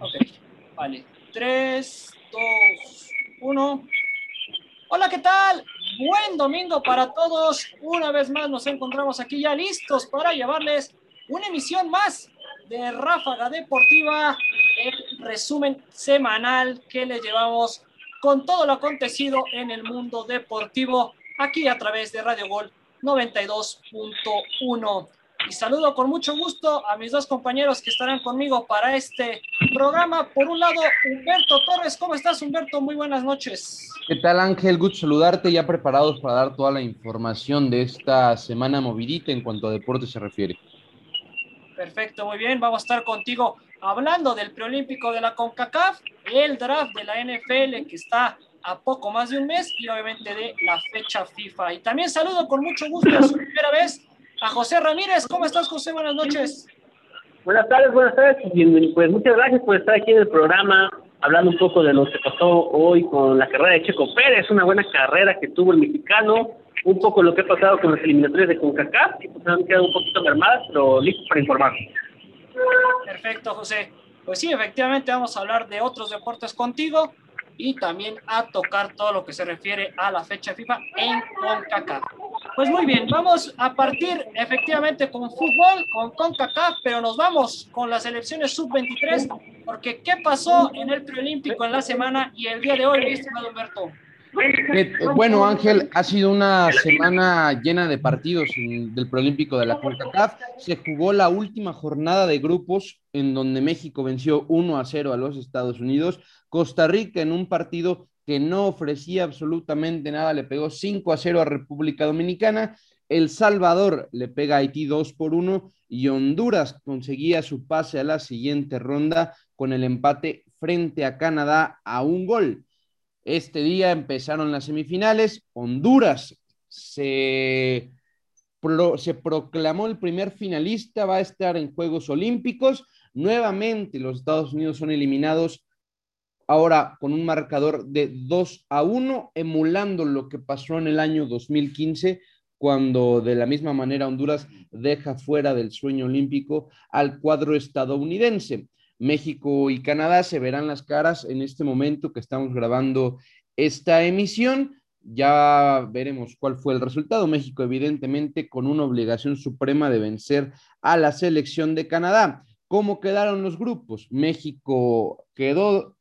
Ok, vale. 3, 2, 1. Hola, ¿qué tal? Buen domingo para todos. Una vez más nos encontramos aquí ya listos para llevarles una emisión más de Ráfaga Deportiva, el resumen semanal que les llevamos con todo lo acontecido en el mundo deportivo aquí a través de Radio Gol 92.1. Y saludo con mucho gusto a mis dos compañeros que estarán conmigo para este programa. Por un lado, Humberto Torres. ¿Cómo estás, Humberto? Muy buenas noches. ¿Qué tal, Ángel? Gusto saludarte. Ya preparados para dar toda la información de esta semana movidita en cuanto a deporte se refiere. Perfecto, muy bien. Vamos a estar contigo hablando del preolímpico de la CONCACAF, el draft de la NFL que está a poco más de un mes y obviamente de la fecha FIFA. Y también saludo con mucho gusto a su primera vez a José Ramírez. ¿Cómo estás, José? Buenas noches. Buenas tardes, buenas tardes. Pues muchas gracias por estar aquí en el programa, hablando un poco de lo que pasó hoy con la carrera de Checo Pérez, una buena carrera que tuvo el mexicano, un poco lo que ha pasado con las eliminatorias de CONCACAF, que pues han quedado un poquito mermadas, pero listo para informar. Perfecto, José. Pues sí, efectivamente vamos a hablar de otros deportes contigo y también a tocar todo lo que se refiere a la fecha FIFA en CONCACAF. Pues muy bien, vamos a partir efectivamente con fútbol, con CONCACAF, pero nos vamos con las elecciones sub-23, porque ¿qué pasó en el preolímpico en la semana y el día de hoy, estimado Humberto? Eh, bueno, Ángel, ha sido una semana llena de partidos del preolímpico de la CONCACAF. Se jugó la última jornada de grupos en donde México venció 1 a 0 a los Estados Unidos. Costa Rica en un partido que no ofrecía absolutamente nada, le pegó 5 a 0 a República Dominicana. El Salvador le pega a Haití 2 por 1 y Honduras conseguía su pase a la siguiente ronda con el empate frente a Canadá a un gol. Este día empezaron las semifinales. Honduras se, proclamó el primer finalista, va a estar en Juegos Olímpicos. Nuevamente los Estados Unidos son eliminados ahora con un marcador de 2 a 1, emulando lo que pasó en el año 2015, cuando de la misma manera Honduras deja fuera del sueño olímpico al cuadro estadounidense. México y Canadá se verán las caras en este momento que estamos grabando esta emisión. Ya veremos cuál fue el resultado. México, evidentemente, con una obligación suprema de vencer a la selección de Canadá. ¿Cómo quedaron los grupos? México quedó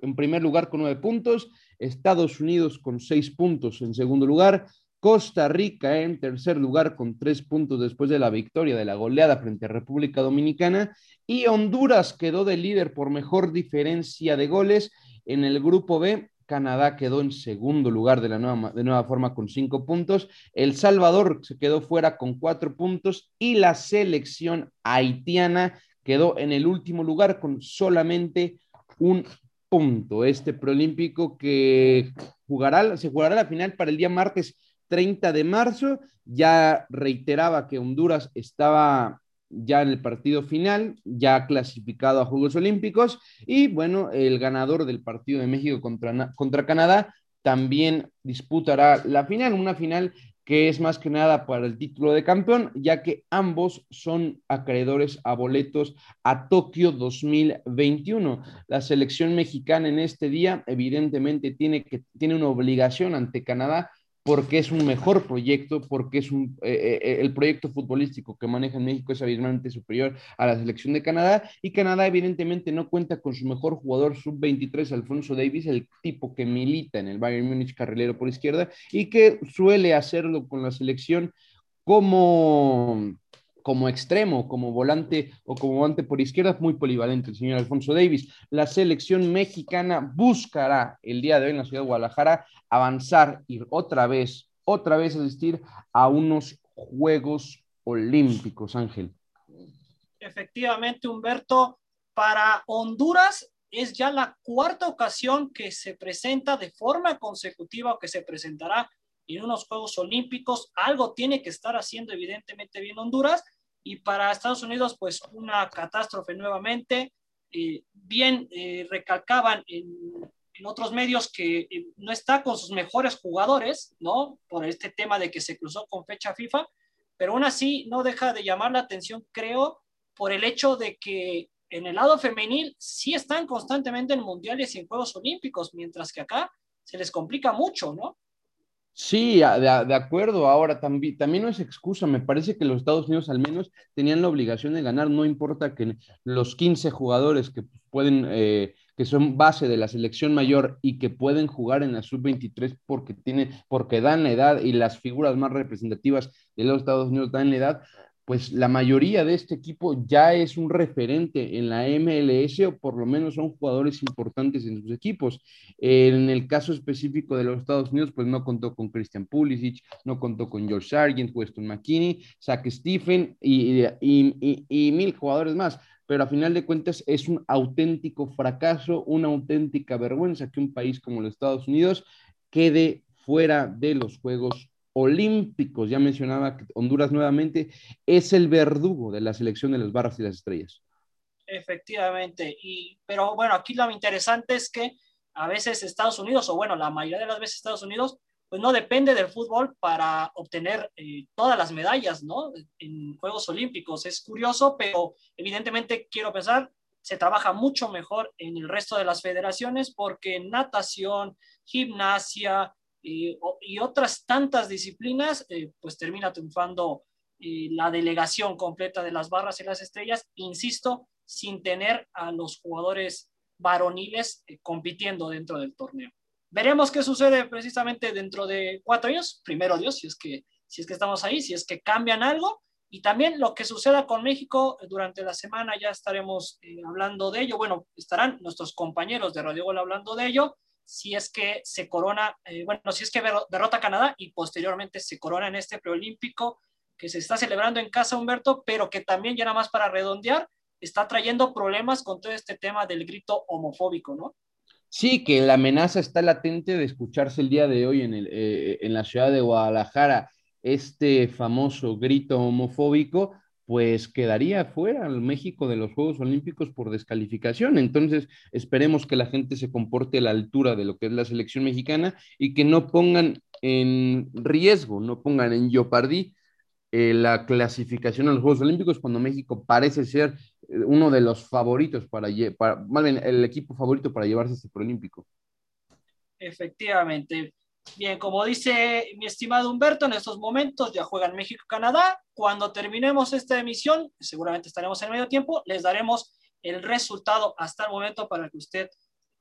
en primer lugar con nueve puntos, Estados Unidos con seis puntos en segundo lugar, Costa Rica en tercer lugar con tres puntos después de la victoria de la goleada frente a República Dominicana y Honduras quedó de líder por mejor diferencia de goles en el grupo B. Canadá quedó en segundo lugar de la nueva, de nueva forma con cinco puntos. El Salvador se quedó fuera con cuatro puntos y la selección haitiana quedó en el último lugar con solamente un punto. Este preolímpico que jugará, se jugará la final para el día martes 30 de marzo. Ya reiteraba que Honduras estaba ya en el partido final, ya clasificado a Juegos Olímpicos. Y bueno, el ganador del partido de México contra, contra Canadá también disputará la final, una final que es más que nada para el título de campeón, ya que ambos son acreedores a boletos a Tokio 2021. La selección mexicana en este día evidentemente tiene, que, tiene una obligación ante Canadá porque es un mejor proyecto, porque es un, eh, eh, el proyecto futbolístico que maneja en México es abismalmente superior a la selección de Canadá y Canadá evidentemente no cuenta con su mejor jugador sub-23, Alfonso Davis, el tipo que milita en el Bayern Múnich carrilero por izquierda y que suele hacerlo con la selección como como extremo, como volante o como volante por izquierda, muy polivalente el señor Alfonso Davis. La selección mexicana buscará el día de hoy en la ciudad de Guadalajara avanzar, ir otra vez, otra vez asistir a unos Juegos Olímpicos, Ángel. Efectivamente, Humberto, para Honduras es ya la cuarta ocasión que se presenta de forma consecutiva o que se presentará en unos Juegos Olímpicos. Algo tiene que estar haciendo evidentemente bien Honduras y para Estados Unidos, pues una catástrofe nuevamente. Eh, bien eh, recalcaban en, en, otros medios que eh, no está con sus mejores jugadores, ¿no? Por este tema de que se cruzó con fecha FIFA, pero aún así no deja de llamar la atención, creo, por el hecho de que en el lado femenil sí están constantemente en mundiales y en Juegos Olímpicos, mientras que acá se les complica mucho, ¿no? Sí, de, acuerdo. Ahora también, también no es excusa. Me parece que los Estados Unidos al menos tenían la obligación de ganar. No importa que los 15 jugadores que pueden, eh, que son base de la selección mayor y que pueden jugar en la sub-23 porque tienen, porque dan la edad y las figuras más representativas de los Estados Unidos dan la edad, pues la mayoría de este equipo ya es un referente en la MLS o por lo menos son jugadores importantes en sus equipos. En el caso específico de los Estados Unidos, pues no contó con Christian Pulisic, no contó con George Sargent, Weston McKinney, Zach Stephen y, mil jugadores más pero a final de cuentas es un auténtico fracaso, una auténtica vergüenza que un país como los Estados Unidos quede fuera de los Juegos olímpicos. Ya mencionaba Honduras nuevamente es el verdugo de la selección de las barras y las estrellas. Efectivamente, y, pero bueno, aquí lo interesante es que a veces Estados Unidos, o bueno, la mayoría de las veces Estados Unidos, pues no depende del fútbol para obtener eh, todas las medallas, ¿no? En Juegos Olímpicos. Es curioso, pero evidentemente quiero pensar, se trabaja mucho mejor en el resto de las federaciones porque natación, gimnasia, y, otras tantas disciplinas, eh, pues termina triunfando eh, la delegación completa de las barras y las estrellas, insisto, sin tener a los jugadores varoniles eh, compitiendo dentro del torneo. Veremos qué sucede precisamente dentro de cuatro años, primero Dios, si es que, si es que estamos ahí, si es que cambian algo, y también lo que suceda con México durante la semana ya estaremos hablando de ello. Bueno, estarán nuestros compañeros de Radio Gol hablando de ello si es que se corona, eh, bueno, si es que derrota a Canadá y posteriormente se corona en este preolímpico que se está celebrando en casa, Humberto, pero que también ya nada más para redondear, está trayendo problemas con todo este tema del grito homofóbico, ¿no? Sí, que la amenaza está latente de escucharse el día de hoy en, el, eh, en la ciudad de Guadalajara, este famoso grito homofóbico, pues quedaría fuera México de los Juegos Olímpicos por descalificación. Entonces, esperemos que la gente se comporte a la altura de lo que es la selección mexicana y que no pongan en riesgo, no pongan en Yopardí eh, la clasificación a los Juegos Olímpicos cuando México parece ser eh, uno de los favoritos para, para más bien el equipo favorito para llevarse este preolímpico. Efectivamente. Bien, como dice mi estimado Humberto, en estos momentos ya juegan México-Canadá. Cuando terminemos esta emisión, seguramente estaremos en medio tiempo, les daremos el resultado hasta el momento para que usted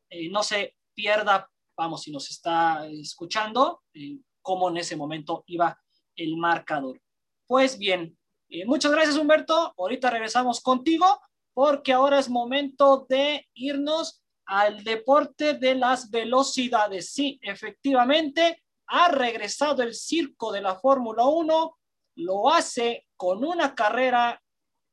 eh, no se pierda, vamos, si nos está escuchando, eh, cómo en ese momento iba el marcador. Pues bien, eh, muchas gracias Humberto. Ahorita regresamos contigo porque ahora es momento de irnos al deporte de las velocidades. Sí, efectivamente, ha regresado el circo de la Fórmula 1, lo hace con una carrera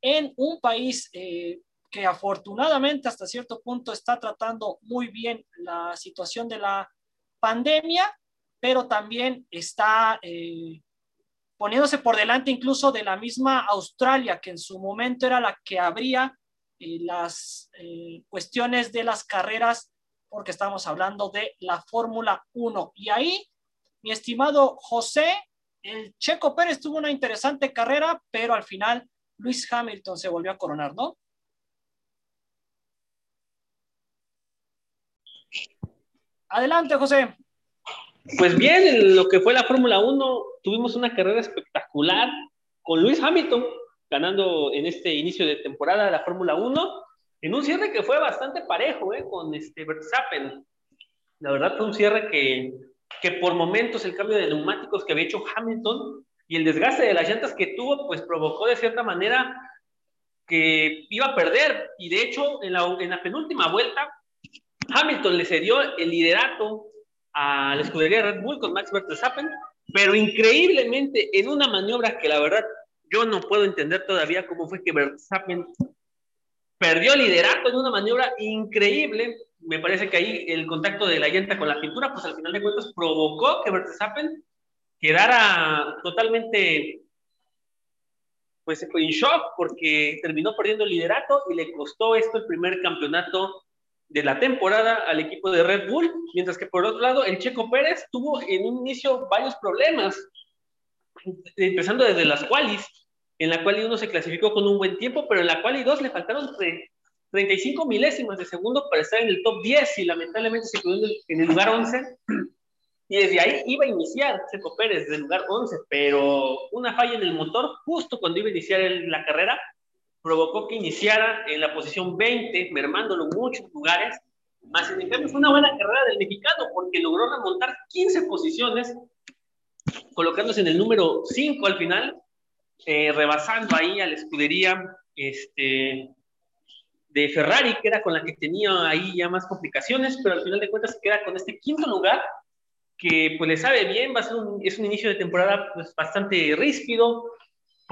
en un país eh, que afortunadamente hasta cierto punto está tratando muy bien la situación de la pandemia, pero también está eh, poniéndose por delante incluso de la misma Australia, que en su momento era la que habría las eh, cuestiones de las carreras, porque estamos hablando de la Fórmula 1. Y ahí, mi estimado José, el Checo Pérez tuvo una interesante carrera, pero al final Luis Hamilton se volvió a coronar, ¿no? Adelante, José. Pues bien, en lo que fue la Fórmula 1, tuvimos una carrera espectacular con Luis Hamilton, ganando en este inicio de temporada la Fórmula 1, en un cierre que fue bastante parejo, ¿eh? con este Verstappen. La verdad fue un cierre que, que por momentos el cambio de neumáticos que había hecho Hamilton y el desgaste de las llantas que tuvo, pues provocó de cierta manera que iba a perder. Y de hecho, en la, en la penúltima vuelta, Hamilton le cedió el liderato a la escudería Red Bull con Max Verstappen, pero increíblemente en una maniobra que la verdad yo no puedo entender todavía cómo fue que Verstappen perdió liderato en una maniobra increíble. Me parece que ahí el contacto de la llanta con la pintura, pues al final de cuentas provocó que Verstappen quedara totalmente pues en shock porque terminó perdiendo el liderato y le costó esto el primer campeonato de la temporada al equipo de Red Bull, mientras que por otro lado el Checo Pérez tuvo en un inicio varios problemas, empezando desde las qualis, en la cual uno se clasificó con un buen tiempo, pero en la cual y dos le faltaron 35 milésimas de segundo para estar en el top 10 y lamentablemente se quedó en el, lugar 11. Y desde ahí iba a iniciar Checo Pérez desde el lugar 11, pero una falla en el motor justo cuando iba a iniciar la carrera provocó que iniciara en la posición 20, mermándolo muchos lugares. Más en cambio fue una buena carrera del mexicano porque logró remontar 15 posiciones, colocándose en el número 5 al final, eh, rebasando ahí a la escudería este, de Ferrari, que era con la que tenía ahí ya más complicaciones, pero al final de cuentas se queda con este quinto lugar, que pues le sabe bien, va a ser un, es un inicio de temporada pues, bastante ríspido,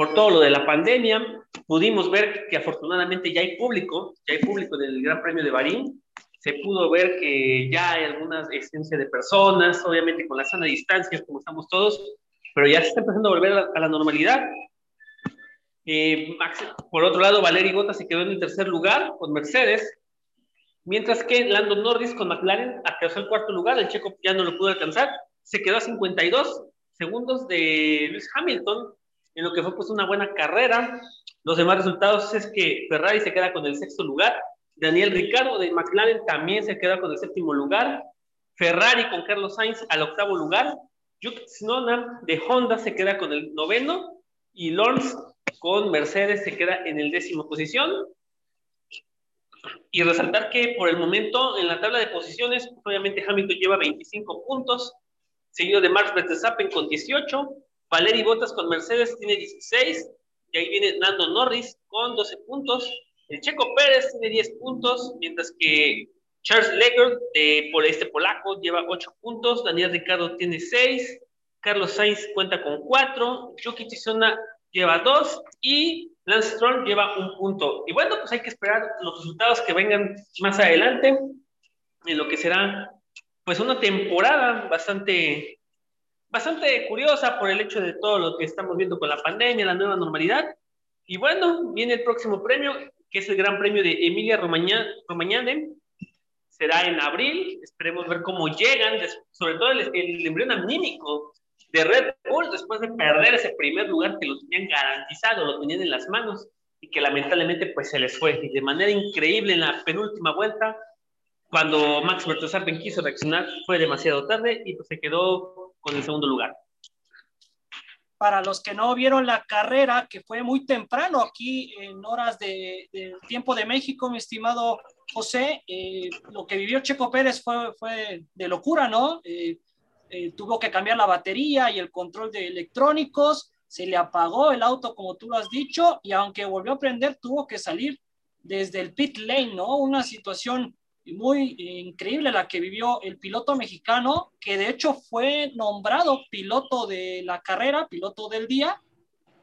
por todo lo de la pandemia. Pudimos ver que afortunadamente ya hay público, ya hay público del Gran Premio de Barín. Se pudo ver que ya hay alguna existencia de personas, obviamente con la sana distancia, como estamos todos, pero ya se está empezando a volver a la, normalidad. Eh, por otro lado, Valery Gota se quedó en el tercer lugar con Mercedes, mientras que Lando Norris con McLaren alcanzó el cuarto lugar, el checo ya no lo pudo alcanzar, se quedó a 52 segundos de Lewis Hamilton, en lo que fue pues una buena carrera. Los demás resultados es que Ferrari se queda con el sexto lugar, Daniel Ricardo de McLaren también se queda con el séptimo lugar, Ferrari con Carlos Sainz al octavo lugar, Yuki Tsunoda de Honda se queda con el noveno y Lawrence con Mercedes se queda en el décimo posición. Y resaltar que por el momento en la tabla de posiciones, obviamente Hamilton lleva 25 puntos, seguido de Max Verstappen con 18, Valery Bottas con Mercedes tiene 16, y ahí viene Nando Norris con 12 puntos. El Checo Pérez tiene 10 puntos, mientras que Charles Leclerc, de, por este polaco, lleva 8 puntos. Daniel Ricardo tiene 6. Carlos Sainz cuenta con 4. Yuki Tsunoda lleva 2. Y Lance Stroll lleva un punto. Y bueno, pues hay que esperar los resultados que vengan más adelante, en lo que será pues una temporada bastante bastante curiosa por el hecho de todo lo que estamos viendo con la pandemia, la nueva normalidad. Y bueno, viene el próximo premio, que es el Gran Premio de Emilia Romagnane. Será en abril. Esperemos ver cómo llegan, sobre todo el, el embrión anímico de Red Bull después de perder ese primer lugar que lo tenían garantizado, lo tenían en las manos y que lamentablemente pues se les fue. Y de manera increíble en la penúltima vuelta, cuando Max Verstappen quiso reaccionar, fue demasiado tarde y pues se quedó con el segundo lugar. Para los que no vieron la carrera, que fue muy temprano aquí en horas del de tiempo de México, mi estimado José, eh, lo que vivió Checo Pérez fue, fue de locura, ¿no? Eh, eh, tuvo que cambiar la batería y el control de electrónicos, se le apagó el auto, como tú lo has dicho, y aunque volvió a prender, tuvo que salir desde el pit lane, ¿no? Una situación muy increíble la que vivió el piloto mexicano, que de hecho fue nombrado piloto de la carrera, piloto del día,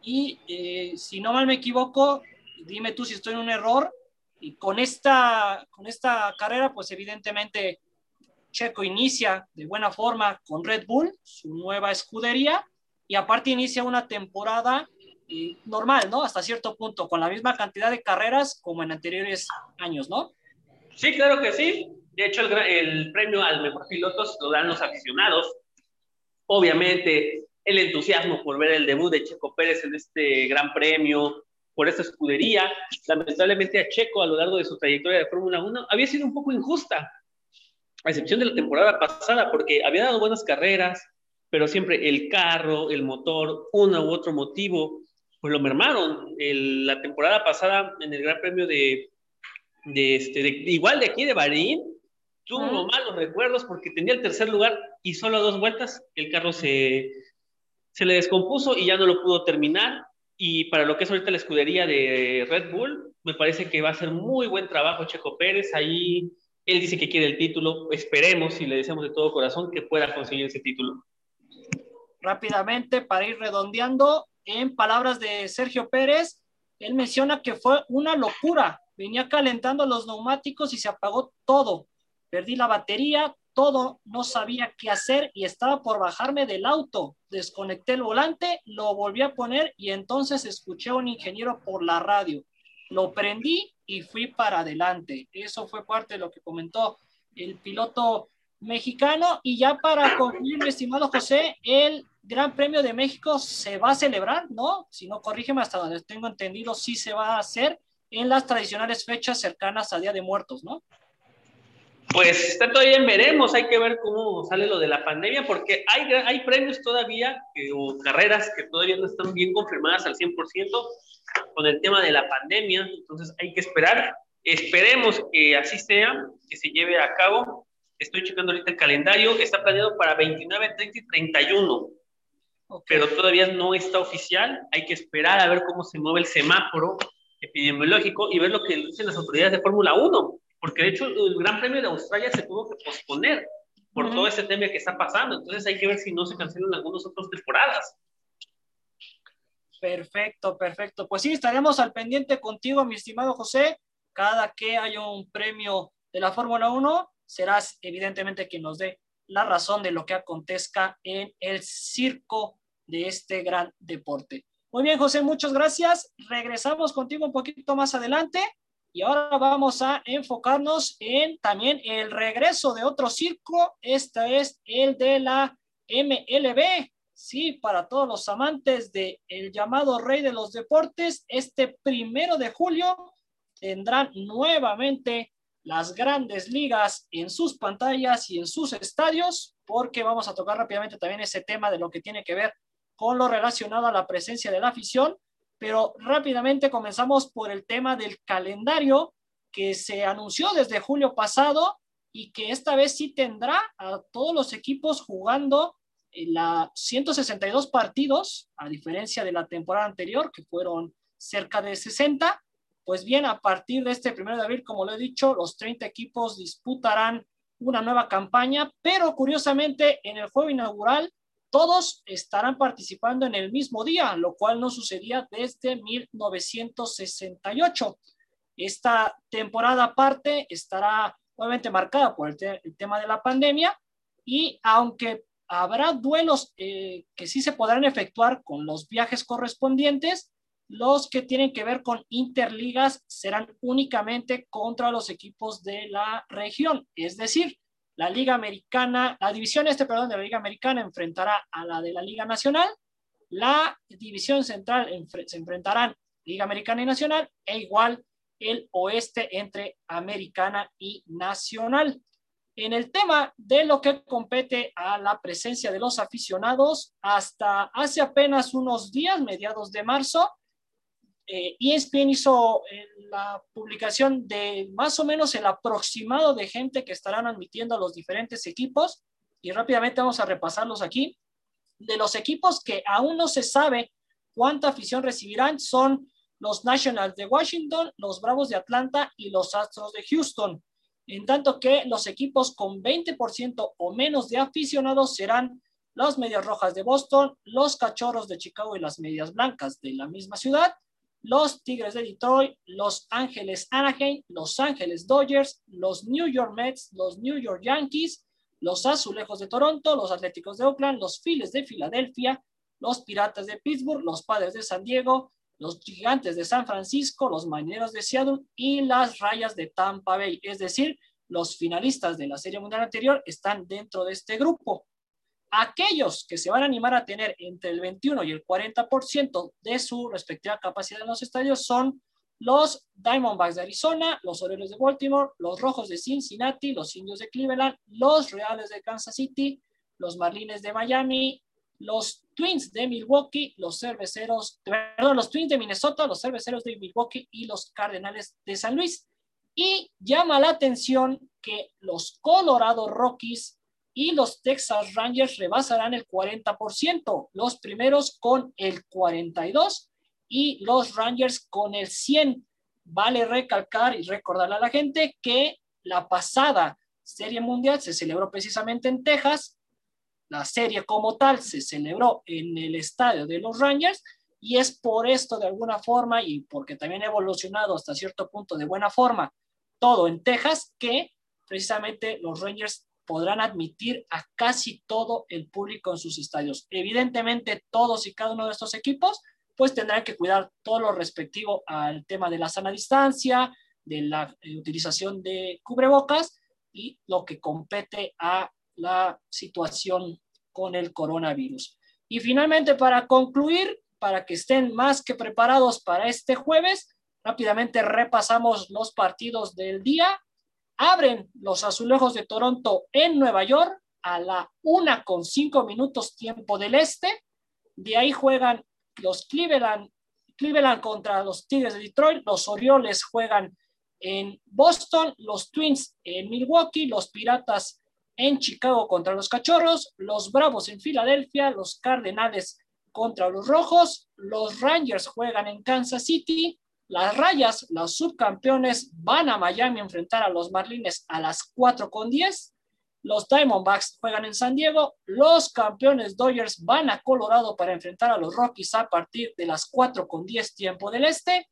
y eh, si no mal me equivoco, dime tú si estoy en un error, y con esta, con esta carrera, pues evidentemente Checo inicia de buena forma con Red Bull, su nueva escudería, y aparte inicia una temporada eh, normal, ¿no? Hasta cierto punto, con la misma cantidad de carreras como en anteriores años, ¿no? Sí, claro que sí. De hecho, el, el premio al mejor piloto lo dan los aficionados. Obviamente, el entusiasmo por ver el debut de Checo Pérez en este gran premio, por esta escudería. Lamentablemente a Checo a lo largo de su trayectoria de Fórmula 1 había sido un poco injusta, a excepción de la temporada pasada, porque había dado buenas carreras, pero siempre el carro, el motor, uno u otro motivo, pues lo mermaron. la temporada pasada en el Gran Premio de, de, este, igual de aquí de Bahrein, tuvo malos recuerdos porque tenía el tercer lugar y solo dos vueltas el carro se, se le descompuso y ya no lo pudo terminar. Y para lo que es ahorita la escudería de Red Bull, me parece que va a ser muy buen trabajo Checo Pérez. Ahí él dice que quiere el título. Esperemos y le deseamos de todo corazón que pueda conseguir ese título. Rápidamente, para ir redondeando, en palabras de Sergio Pérez, él menciona que fue una locura venía calentando los neumáticos y se apagó todo. Perdí la batería, todo, no sabía qué hacer y estaba por bajarme del auto. Desconecté el volante, lo volví a poner y entonces escuché a un ingeniero por la radio. Lo prendí y fui para adelante. Eso fue parte de lo que comentó el piloto mexicano. Y ya para concluir, mi estimado José, el Gran Premio de México se va a celebrar, ¿no? Si no, corrígeme hasta donde tengo entendido, sí se va a hacer en las tradicionales fechas cercanas a Día de Muertos, ¿no? Pues está todavía en veremos, hay que ver cómo sale lo de la pandemia, porque hay, hay premios todavía o carreras que todavía no están bien confirmadas al 100% con el tema de la pandemia, entonces hay que esperar. Esperemos que así sea, que se lleve a cabo. Estoy checando ahorita el calendario, está planeado para 29, 30 y 31, pero todavía no está oficial. Hay que esperar a ver cómo se mueve el semáforo epidemiológico y ver lo que dicen las autoridades de Fórmula 1, porque de hecho el Gran Premio de Australia se tuvo que posponer por todo ese tema que está pasando, entonces hay que ver si no se cancelan algunas otras temporadas. Perfecto, perfecto. Pues sí, estaremos al pendiente contigo, mi estimado José. Cada que haya un premio de la Fórmula 1, serás evidentemente quien nos dé la razón de lo que acontezca en el circo de este gran deporte. Muy bien, José, muchas gracias. Regresamos contigo un poquito más adelante y ahora vamos a enfocarnos en también el regreso de otro circo. Este es el de la MLB. Sí, para todos los amantes de el llamado rey de los deportes, este primero de julio tendrán nuevamente las grandes ligas en sus pantallas y en sus estadios, porque vamos a tocar rápidamente también ese tema de lo que tiene que ver con lo relacionado a la presencia de la afición, pero rápidamente comenzamos por el tema del calendario que se anunció desde julio pasado y que esta vez sí tendrá a todos los equipos jugando en la 162 partidos, a diferencia de la temporada anterior, que fueron cerca de 60. Pues bien, a partir de este primero de abril, como lo he dicho, los 30 equipos disputarán una nueva campaña, pero curiosamente en el juego inaugural todos estarán participando en el mismo día, lo cual no sucedía desde 1968. Esta temporada aparte estará obviamente marcada por el, tema de la pandemia y aunque habrá duelos eh, que sí se podrán efectuar con los viajes correspondientes, los que tienen que ver con interligas serán únicamente contra los equipos de la región, es decir, la Liga Americana, la división este, perdón, de la Liga Americana enfrentará a la de la Liga Nacional. La división central se enfrentarán Liga Americana y Nacional e igual el oeste entre Americana y Nacional. En el tema de lo que compete a la presencia de los aficionados, hasta hace apenas unos días, mediados de marzo, eh, ESPN hizo eh, la publicación de más o menos el aproximado de gente que estarán admitiendo a los diferentes equipos y rápidamente vamos a repasarlos aquí. De los equipos que aún no se sabe cuánta afición recibirán son los Nationals de Washington, los Bravos de Atlanta y los Astros de Houston. En tanto que los equipos con 20% o menos de aficionados serán los Medias Rojas de Boston, los Cachorros de Chicago y las Medias Blancas de la misma ciudad, los Tigres de Detroit, los Ángeles Anaheim, los Ángeles Dodgers, los New York Mets, los New York Yankees, los Azulejos de Toronto, los Atléticos de Oakland, los Phillies de Filadelfia, los Piratas de Pittsburgh, los Padres de San Diego, los Gigantes de San Francisco, los Marineros de Seattle y las Rayas de Tampa Bay. Es decir, los finalistas de la Serie Mundial anterior están dentro de este grupo. Aquellos que se van a animar a tener entre el 21 y el 40% de su respectiva capacidad en los estadios son los Diamondbacks de Arizona, los Orioles de Baltimore, los Rojos de Cincinnati, los Indios de Cleveland, los Reales de Kansas City, los Marlines de Miami, los Twins de Milwaukee, los Cerveceros, perdón, los Twins de Minnesota, los Cerveceros de Milwaukee y los Cardenales de San Luis. Y llama la atención que los Colorado Rockies y los Texas Rangers rebasarán el 40%, los primeros con el 42% y los Rangers con el 100%. Vale recalcar y recordarle a la gente que la pasada Serie Mundial se celebró precisamente en Texas, la serie como tal se celebró en el estadio de los Rangers y es por esto de alguna forma y porque también ha evolucionado hasta cierto punto de buena forma todo en Texas que precisamente los Rangers podrán admitir a casi todo el público en sus estadios. Evidentemente, todos y cada uno de estos equipos, pues tendrán que cuidar todo lo respectivo al tema de la sana distancia, de la eh, utilización de cubrebocas y lo que compete a la situación con el coronavirus. Y finalmente, para concluir, para que estén más que preparados para este jueves, rápidamente repasamos los partidos del día. Abren los azulejos de Toronto en Nueva York a la una con cinco minutos tiempo del este. De ahí juegan los Cleveland, Cleveland contra los Tigres de Detroit. Los Orioles juegan en Boston, los Twins en Milwaukee, los Piratas en Chicago contra los Cachorros, los Bravos en Filadelfia, los Cardenales contra los Rojos, los Rangers juegan en Kansas City, las Rayas, los subcampeones, van a Miami a enfrentar a los Marlines a las 4 con 10, los Diamondbacks juegan en San Diego, los campeones Dodgers van a Colorado para enfrentar a los Rockies a partir de las 4 con 10 tiempo del este,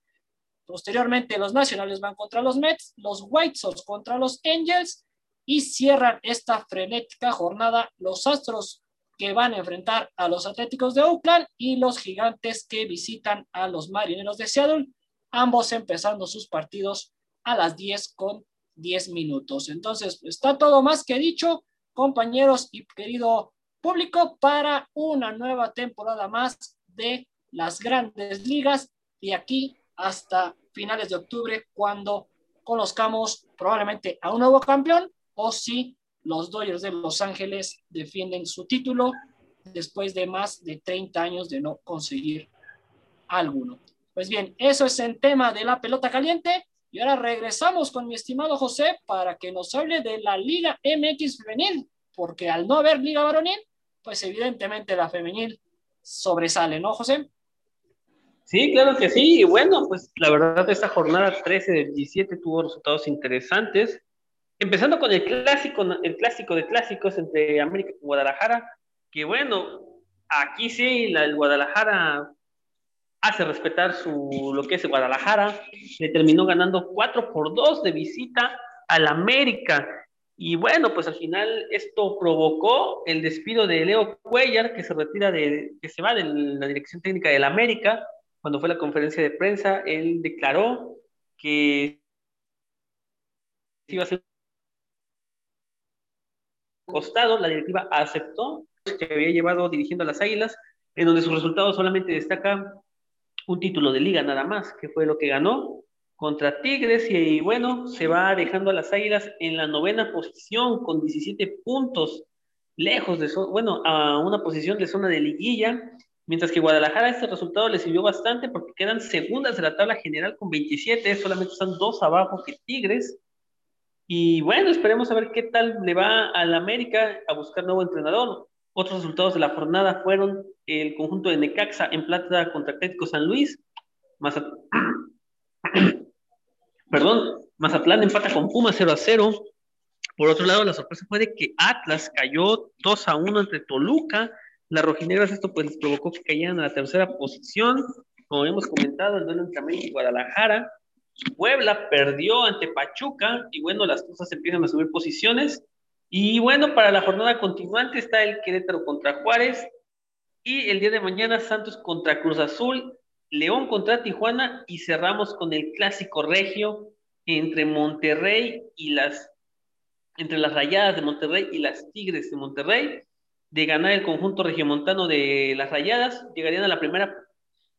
Posteriormente, los Nacionales van contra los Mets, los White Sox contra los Angels y cierran esta frenética jornada los Astros que van a enfrentar a los Atléticos de Oakland y los Gigantes que visitan a los Marineros de Seattle, ambos empezando sus partidos a las 10 con 10 minutos. Entonces, está todo más que dicho, compañeros y querido público, para una nueva temporada más de las grandes ligas. Y aquí hasta finales de octubre cuando conozcamos probablemente a un nuevo campeón o si los Dodgers de Los Ángeles defienden su título después de más de 30 años de no conseguir alguno. Pues bien, eso es el tema de la pelota caliente. Y ahora regresamos con mi estimado José para que nos hable de la Liga MX femenil, porque al no haber Liga varonil, pues evidentemente la femenil sobresale, ¿no, José? Sí, claro que sí. Y bueno, pues la verdad, esta jornada 13 del 17 tuvo resultados interesantes. Empezando con el clásico, el clásico de clásicos entre América y Guadalajara, que bueno, aquí sí, la, el Guadalajara hace respetar su, lo que es Guadalajara, le terminó ganando 4 por 2 de visita al América. Y bueno, pues al final esto provocó el despido de Leo Cuellar, que se retira de, que se va de la dirección técnica del América, cuando fue la conferencia de prensa, él declaró que iba a ser costado, la directiva aceptó que había llevado dirigiendo a las Águilas, en donde sus resultados solamente destaca un título de liga nada más, que fue lo que ganó contra Tigres y, bueno, se va dejando a las Águilas en la novena posición con 17 puntos, lejos de, bueno, a una posición de zona de liguilla Mientras que Guadalajara este resultado le sirvió bastante porque quedan segundas de la tabla general con 27, solamente están dos abajo que Tigres. Y bueno, esperemos a ver qué tal le va al América a buscar nuevo entrenador. Otros resultados de la jornada fueron el conjunto de Necaxa en plata contra Atlético San Luis. Perdón, Mazatlán empata con Puma 0 a 0. Por otro lado, la sorpresa fue de que Atlas cayó 2 a 1 entre Toluca las rojinegras esto pues les provocó que cayeran a la tercera posición. Como hemos comentado, el duelo entre América y Guadalajara. Puebla perdió ante Pachuca y bueno, las cosas empiezan a subir posiciones. Y bueno, para la jornada continuante está el Querétaro contra Juárez. Y el día de mañana Santos contra Cruz Azul, León contra Tijuana y cerramos con el clásico regio entre Monterrey y las entre las Rayadas de Monterrey y las Tigres de Monterrey. De ganar el conjunto regiomontano de las Rayadas, llegarían a la primera,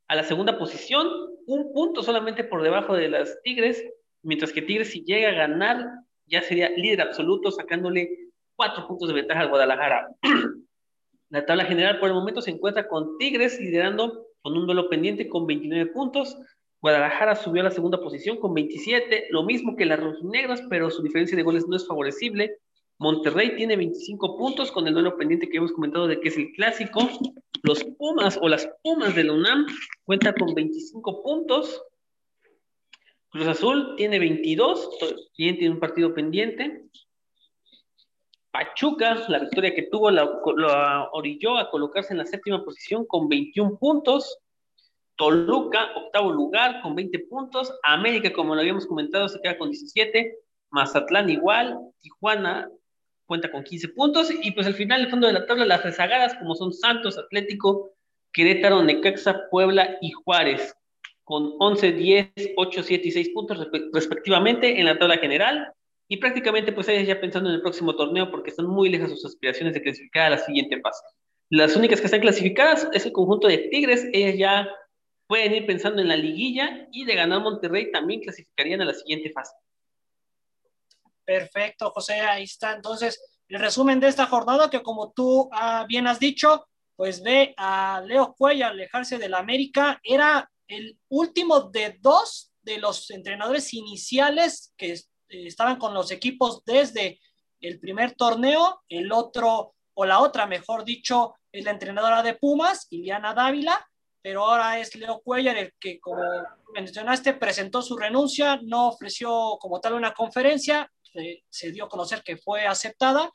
a la segunda posición, un punto solamente por debajo de las Tigres, mientras que Tigres si llega a ganar ya sería líder absoluto, sacándole cuatro puntos de ventaja al Guadalajara. la tabla general por el momento se encuentra con Tigres liderando con un duelo pendiente con 29 puntos. Guadalajara subió a la segunda posición con 27, lo mismo que las Negras, pero su diferencia de goles no es favorecible. Monterrey tiene 25 puntos con el duelo pendiente que hemos comentado de que es el clásico. Los Pumas o las Pumas de la UNAM cuentan con 25 puntos. Cruz Azul tiene 22, tiene un partido pendiente. Pachuca, la victoria que tuvo, la, orilló a colocarse en la séptima posición con 21 puntos. Toluca, octavo lugar con 20 puntos. América, como lo habíamos comentado, se queda con 17. Mazatlán igual. Tijuana cuenta con 15 puntos. Y pues al final, el fondo de la tabla, las rezagadas, como son Santos, Atlético, Querétaro, Necaxa, Puebla y Juárez, con 11, 10, 8, 7 y 6 puntos respectivamente en la tabla general. Y prácticamente, pues ellas ya pensando en el próximo torneo, porque están muy lejos sus aspiraciones de clasificar a la siguiente fase. Las únicas que están clasificadas es el conjunto de Tigres, ellas ya pueden ir pensando en la liguilla y de ganar Monterrey también clasificarían a la siguiente fase. Perfecto, José, ahí está. Entonces, el resumen de esta jornada que como tú ah, bien has dicho, pues ve a Leo Cuellar alejarse del América. Era el último de dos de los entrenadores iniciales que eh, estaban con los equipos desde el primer torneo. El otro, o la otra, mejor dicho, es la entrenadora de Pumas, Iliana Dávila, pero ahora es Leo Cuellar el que, como mencionaste, presentó su renuncia, no ofreció como tal una conferencia, se dio a conocer que fue aceptada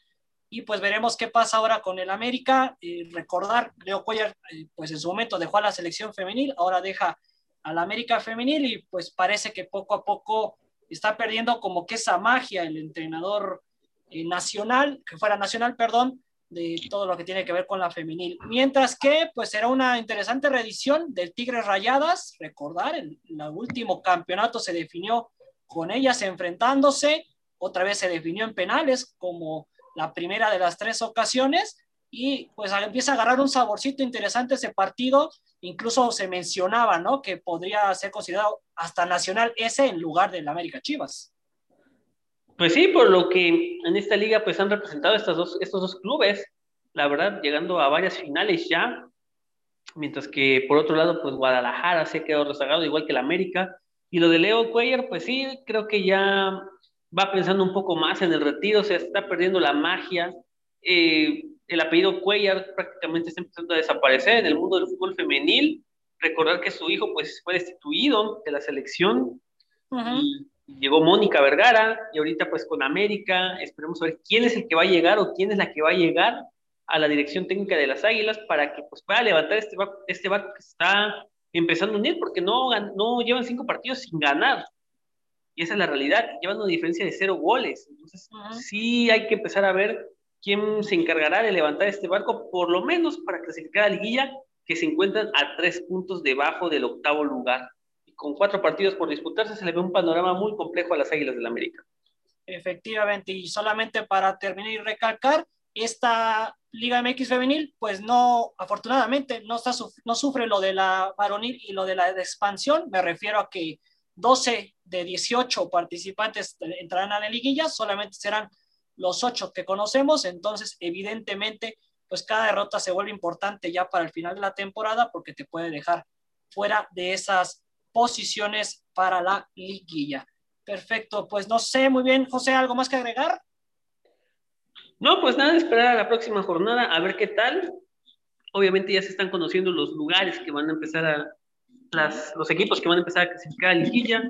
y pues veremos qué pasa ahora con el América. Eh, recordar, Leo Cuellar, eh, pues en su momento dejó a la selección femenil, ahora deja al América femenil y pues parece que poco a poco está perdiendo como que esa magia el entrenador eh, nacional, que fuera nacional, perdón, de todo lo que tiene que ver con la femenil. Mientras que, pues será una interesante reedición del Tigres Rayadas. Recordar, el, el, último campeonato se definió con ellas enfrentándose, otra vez se definió en penales como la primera de las tres ocasiones y pues empieza a agarrar un saborcito interesante ese partido, incluso se mencionaba, ¿no? Que podría ser considerado hasta nacional ese en lugar del América Chivas. Pues sí, por lo que en esta liga pues han representado estos dos, estos dos clubes, la verdad, llegando a varias finales ya, mientras que por otro lado pues Guadalajara se ha quedado rezagado igual que el América, y lo de Leo Cuellar pues sí, creo que ya va pensando un poco más en el retiro, se está perdiendo la magia. Eh, el apellido Cuellar prácticamente está empezando a desaparecer en el mundo del fútbol femenil. Recordar que su hijo pues, fue destituido de la selección. y llegó Mónica Vergara y ahorita pues con América esperemos ver quién es el que va a llegar o quién es la que va a llegar a la dirección técnica de las Águilas para que pues pueda levantar este barco, este barco que está empezando a unir porque no, no llevan cinco partidos sin ganar. Y esa es la realidad, llevan una diferencia de cero goles. Entonces, sí hay que empezar a ver quién se encargará de levantar este barco, por lo menos para clasificar a la liguilla, que se encuentran a tres puntos debajo del octavo lugar. Y con cuatro partidos por disputarse, se le ve un panorama muy complejo a las Águilas del la América. Efectivamente, y solamente para terminar y recalcar, esta Liga MX femenil, pues no, afortunadamente, no, está, no sufre lo de la varonil y lo de la expansión. Me refiero a que 12 de 18 participantes entrarán a la liguilla, solamente serán los 8 que conocemos, entonces evidentemente pues cada derrota se vuelve importante ya para el final de la temporada porque te puede dejar fuera de esas posiciones para la liguilla. Perfecto, pues no sé, muy bien, José, ¿algo más que agregar? No, pues nada, esperar a la próxima jornada a ver qué tal. Obviamente ya se están conociendo los lugares que van a empezar a, las, los equipos que van a empezar a clasificar a liguilla,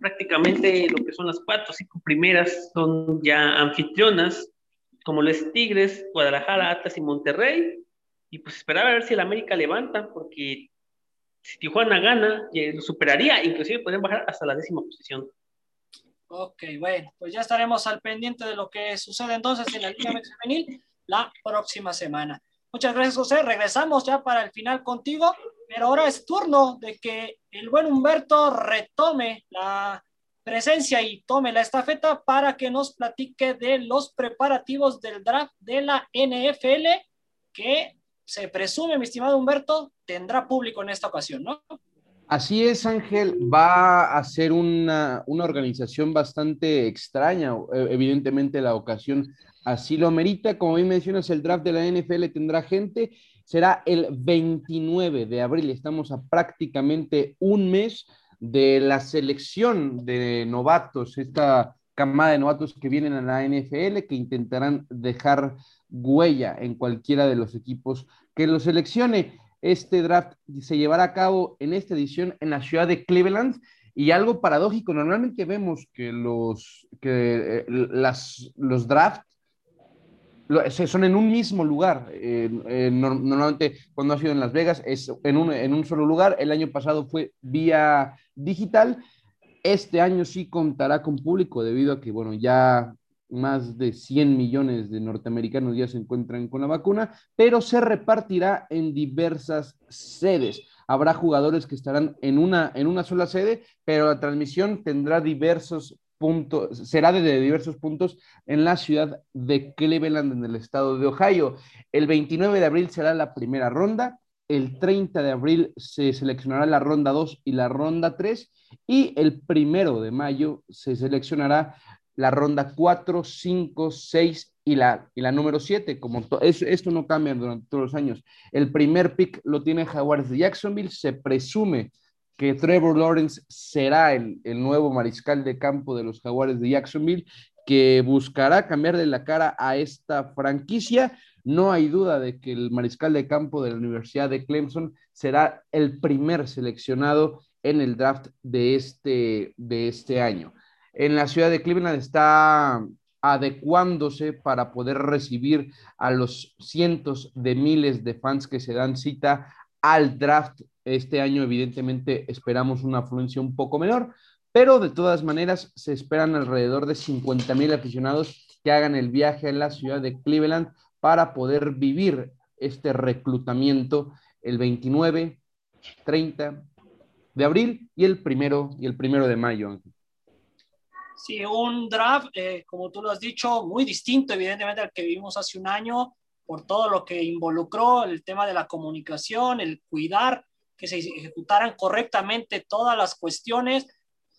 prácticamente lo que son las cuatro o cinco primeras son ya anfitrionas, como los Tigres, Guadalajara, Atlas y Monterrey. Y pues esperar a ver si el América levanta, porque si Tijuana gana, lo superaría, inclusive podrían bajar hasta la décima posición. Ok, bueno, pues ya estaremos al pendiente de lo que sucede entonces en la Liga Femenil la próxima semana. Muchas gracias, José. Regresamos ya para el final contigo, pero ahora es turno de que el buen Humberto retome la presencia y tome la estafeta para que nos platique de los preparativos del draft de la NFL, que se presume, mi estimado Humberto, tendrá público en esta ocasión, ¿no? Así es, Ángel, va a ser una, una organización bastante extraña, evidentemente la ocasión así lo merita. Como bien mencionas, el draft de la NFL tendrá gente. Será el 29 de abril. Estamos a prácticamente un mes de la selección de novatos, esta camada de novatos que vienen a la NFL, que intentarán dejar huella en cualquiera de los equipos que los seleccione. Este draft se llevará a cabo en esta edición en la ciudad de Cleveland. Y algo paradójico, normalmente vemos que los, que, eh, las, los drafts son en un mismo lugar. normalmente cuando ha sido en Las Vegas es en un, en un solo lugar. El año pasado fue vía digital. Este año sí contará con público debido a que, bueno, ya más de 100 millones de norteamericanos ya se encuentran con la vacuna, pero se repartirá en diversas sedes. Habrá jugadores que estarán en una, en una sola sede, pero la transmisión tendrá diversos puntos, será desde diversos puntos en la ciudad de Cleveland, en el estado de Ohio. El 29 de abril será la primera ronda. el 30 de abril se seleccionará la ronda 2 y la ronda 3 y el primero de mayo se seleccionará la ronda 4, 5, 6 y la, y la número 7. Como esto no cambia durante todos los años. El primer pick lo tiene Jaguars de Jacksonville. Se presume que Trevor Lawrence será el, el nuevo mariscal de campo de los Jaguares de Jacksonville, que buscará cambiarle la cara a esta franquicia. No hay duda de que el mariscal de campo de la Universidad de Clemson será el primer seleccionado en el draft de este, de este año. En la ciudad de Cleveland está adecuándose para poder recibir a los cientos de miles de fans que se dan cita al draft. Este año, evidentemente, esperamos una afluencia un poco menor, pero de todas maneras se esperan alrededor de 50 mil aficionados que hagan el viaje a la ciudad de Cleveland para poder vivir este reclutamiento el 29, 30 de abril y el primero y el primero de mayo. Sí, un draft, eh, como tú lo has dicho, muy distinto, evidentemente, al que vivimos hace un año, por todo lo que involucró el tema de la comunicación, el cuidar que se ejecutaran correctamente todas las cuestiones.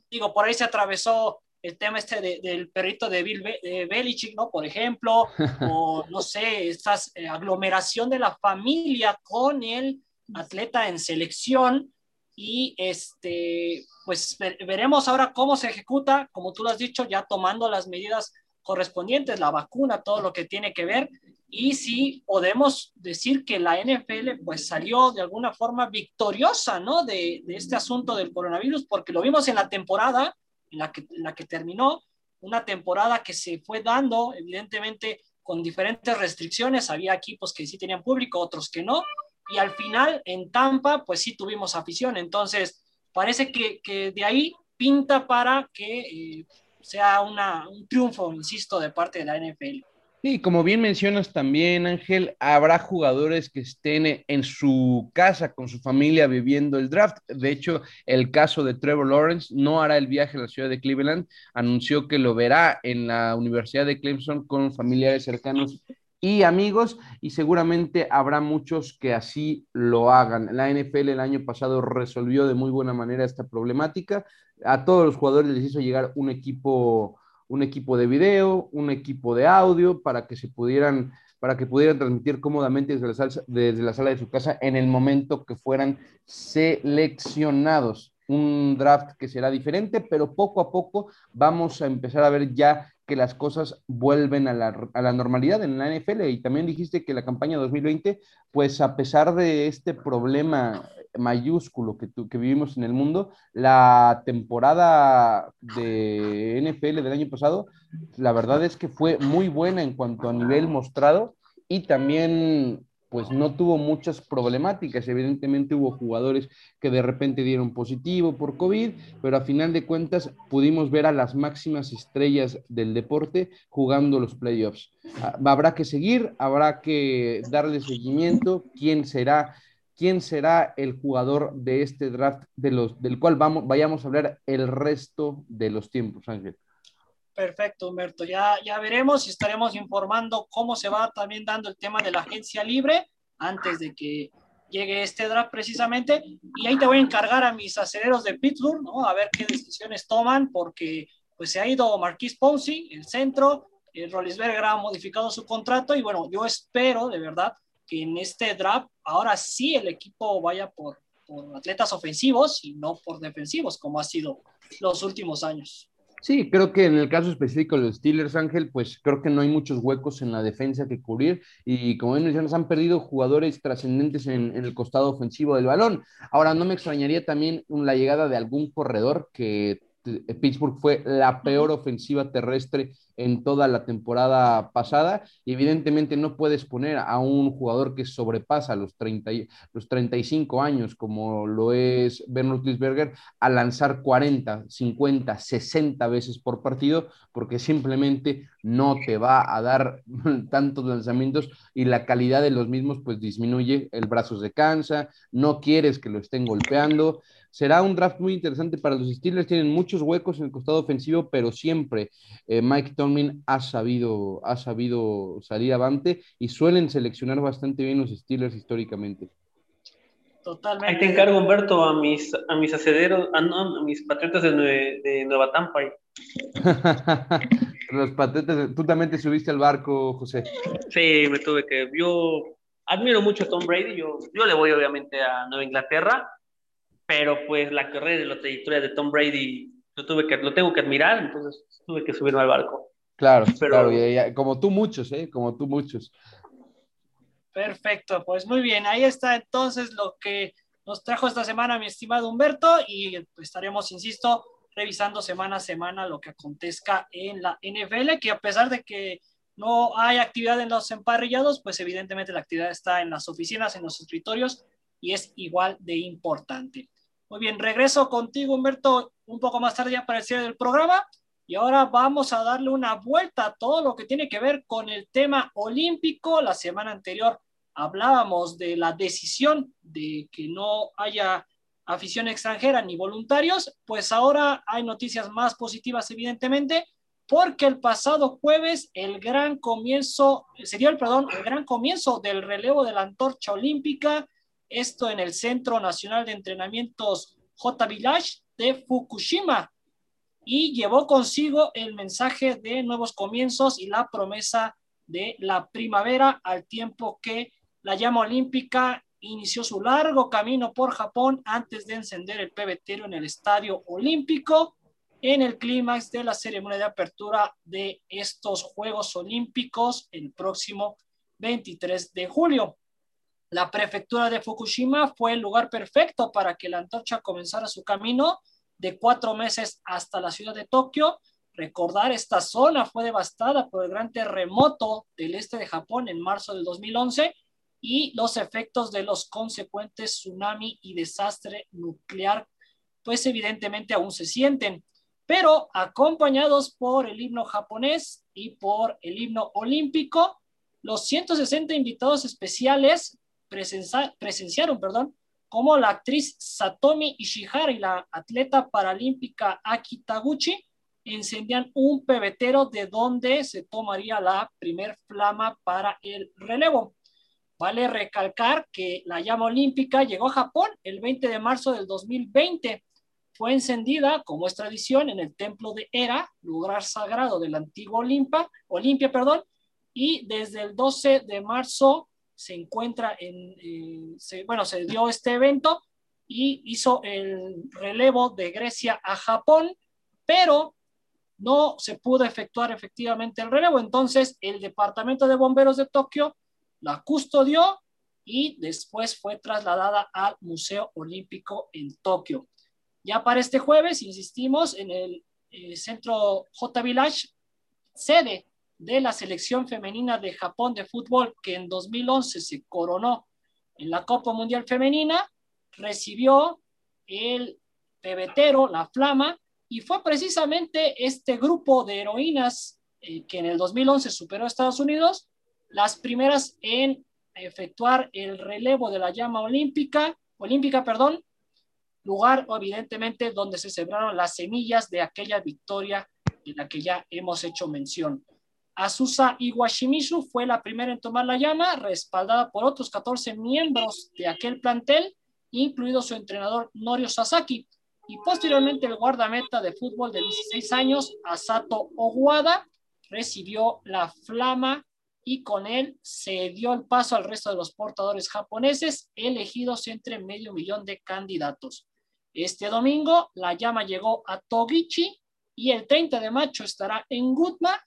Digo, por ahí se atravesó el tema este del perrito de Bill Belichick, ¿no? Por ejemplo, o no sé, esta eh, aglomeración de la familia con el atleta en selección y este, pues veremos ahora cómo se ejecuta, como tú lo has dicho, ya tomando las medidas correspondientes, la vacuna, todo lo que tiene que ver, y si podemos decir que la NFL pues salió de alguna forma victoriosa, ¿no? De, de este asunto del coronavirus, porque lo vimos en la temporada la, que, en la que terminó, una temporada que se fue dando, evidentemente, con diferentes restricciones, había equipos que sí tenían público, otros que no, y al final en Tampa, pues sí tuvimos afición. Entonces, parece que, de ahí pinta para que eh, sea una, un triunfo, insisto, de parte de la NFL. Sí, como bien mencionas también, Ángel, habrá jugadores que estén en su casa con su familia viviendo el draft. De hecho, el caso de Trevor Lawrence no hará el viaje a la ciudad de Cleveland, anunció que lo verá en la Universidad de Clemson con familiares cercanos y amigos, y seguramente habrá muchos que así lo hagan. La NFL el año pasado resolvió de muy buena manera esta problemática. A todos los jugadores les hizo llegar un equipo, un equipo de video, un equipo de audio para que se pudieran para que pudieran transmitir cómodamente desde la, desde la sala de su casa en el momento que fueran seleccionados. Un draft que será diferente, pero poco a poco vamos a empezar a ver ya que las cosas vuelven a la, a la, normalidad en la NFL. Y también dijiste que la campaña 2020, pues a pesar de este problema mayúsculo que, que vivimos en el mundo, la temporada de NFL del año pasado, la verdad es que fue muy buena en cuanto a nivel mostrado y también pues no tuvo muchas problemáticas. Evidentemente hubo jugadores que de repente dieron positivo por COVID, pero a final de cuentas pudimos ver a las máximas estrellas del deporte jugando los playoffs. Ah, habrá que seguir, habrá que darle seguimiento, quién será quién será el jugador de este draft del cual vamos, vayamos a hablar el resto de los tiempos, Ángel. Perfecto, Humberto. Ya, ya veremos y estaremos informando cómo se va también dando el tema de la agencia libre antes de que llegue este draft precisamente. Y ahí te voy a encargar a mis aceleros de Pittsburgh, ¿no? A ver qué decisiones toman, porque pues se ha ido Marquis Ponzi, el centro, el Rollisberger ha modificado su contrato y bueno, yo espero de verdad que en este draft ahora sí el equipo vaya por, por atletas ofensivos y no por defensivos, como ha sido los últimos años. Sí, creo que en el caso específico de los Steelers, Ángel, pues creo que no hay muchos huecos en la defensa que cubrir y como bien mencionas, han perdido jugadores trascendentes en, en, el costado ofensivo del balón. Ahora, no me extrañaría también la llegada de algún corredor que Pittsburgh fue la peor ofensiva terrestre en toda la temporada pasada y evidentemente no puedes poner a un jugador que sobrepasa los, 30, los 35 años como lo es Ben Roethlisberger a lanzar 40, 50, 60 veces por partido porque simplemente no te va a dar tantos lanzamientos y la calidad de los mismos pues disminuye, el brazo se cansa, no quieres que lo estén golpeando. Será un draft muy interesante para los Steelers, tienen muchos huecos en el costado ofensivo, pero siempre eh, Mike Tomlin ha sabido, ha sabido salir avante y suelen seleccionar bastante bien los Steelers históricamente. Totalmente. Ahí te encargo, Humberto, a mis, a mis acederos, a, mis patriotas de, de Nueva Tampa. Los patriotas, tú también te subiste al barco, José. Sí, me tuve que. Yo admiro mucho a Tom Brady, yo, yo le voy obviamente a Nueva Inglaterra, pero pues la carrera y la trayectoria de Tom Brady, yo tuve que, lo tengo que admirar, entonces tuve que subirme al barco. Claro, claro, como tú muchos, ¿eh? Como tú muchos. Perfecto, pues muy bien, ahí está entonces lo que nos trajo esta semana mi estimado Humberto y estaremos, insisto, revisando semana a semana lo que acontezca en la NFL, que a pesar de que no hay actividad en los emparrillados, pues evidentemente la actividad está en las oficinas, en los escritorios y es igual de importante. Muy bien, regreso contigo, Humberto, un poco más tarde ya para el cierre del programa. Y ahora vamos a darle una vuelta a todo lo que tiene que ver con el tema olímpico. La semana anterior hablábamos de la decisión de que no haya afición extranjera ni voluntarios, pues ahora hay noticias más positivas, evidentemente, porque el pasado jueves el gran comienzo, sería el perdón, el gran comienzo del relevo de la antorcha olímpica, esto en el Centro Nacional de Entrenamientos J Village de Fukushima, y llevó consigo el mensaje de nuevos comienzos y la promesa de la primavera al tiempo que la llama olímpica inició su largo camino por Japón antes de encender el pebetero en el Estadio Olímpico en el clímax de la ceremonia de apertura de estos Juegos Olímpicos el próximo 23 de julio. La prefectura de Fukushima fue el lugar perfecto para que la antorcha comenzara su camino de cuatro meses hasta la ciudad de Tokio. Recordar, esta zona fue devastada por el gran terremoto del este de Japón en marzo del 2011 y los efectos de los consecuentes tsunami y desastre nuclear, pues evidentemente aún se sienten, pero acompañados por el himno japonés y por el himno olímpico, los 160 invitados especiales presenciaron, perdón, como la actriz Satomi Ishihara y la atleta paralímpica Aki Taguchi encendían un pebetero de donde se tomaría la primer flama para el relevo. Vale recalcar que la llama olímpica llegó a Japón el 20 de marzo del 2020. Fue encendida, como es tradición, en el templo de Hera, lugar sagrado de la antigua Olimpa, Olimpia, perdón, y desde el 12 de marzo se encuentra en, eh, bueno, se dio este evento y hizo el relevo de Grecia a Japón, pero no se pudo efectuar efectivamente el relevo. Entonces, el Departamento de Bomberos de Tokio la custodió y después fue trasladada al Museo Olímpico en Tokio. Ya para este jueves, insistimos, en el eh, Centro J Village, sede de la selección femenina de Japón de fútbol que en 2011 se coronó en la Copa Mundial Femenina, recibió el pebetero, la flama, y fue precisamente este grupo de heroínas eh, que en el 2011 superó a Estados Unidos, las primeras en efectuar el relevo de la llama olímpica, olímpica, perdón, lugar evidentemente donde se sembraron las semillas de aquella victoria de la que ya hemos hecho mención. Asusa Iwashimizu fue la primera en tomar la llama, respaldada por otros 14 miembros de aquel plantel, incluido su entrenador Norio Sasaki, y posteriormente el guardameta de fútbol de 16 años, Asato Oguada, recibió la flama y con él se dio el paso al resto de los portadores japoneses elegidos entre medio millón de candidatos. Este domingo la llama llegó a Togichi y el 30 de mayo estará en Gutma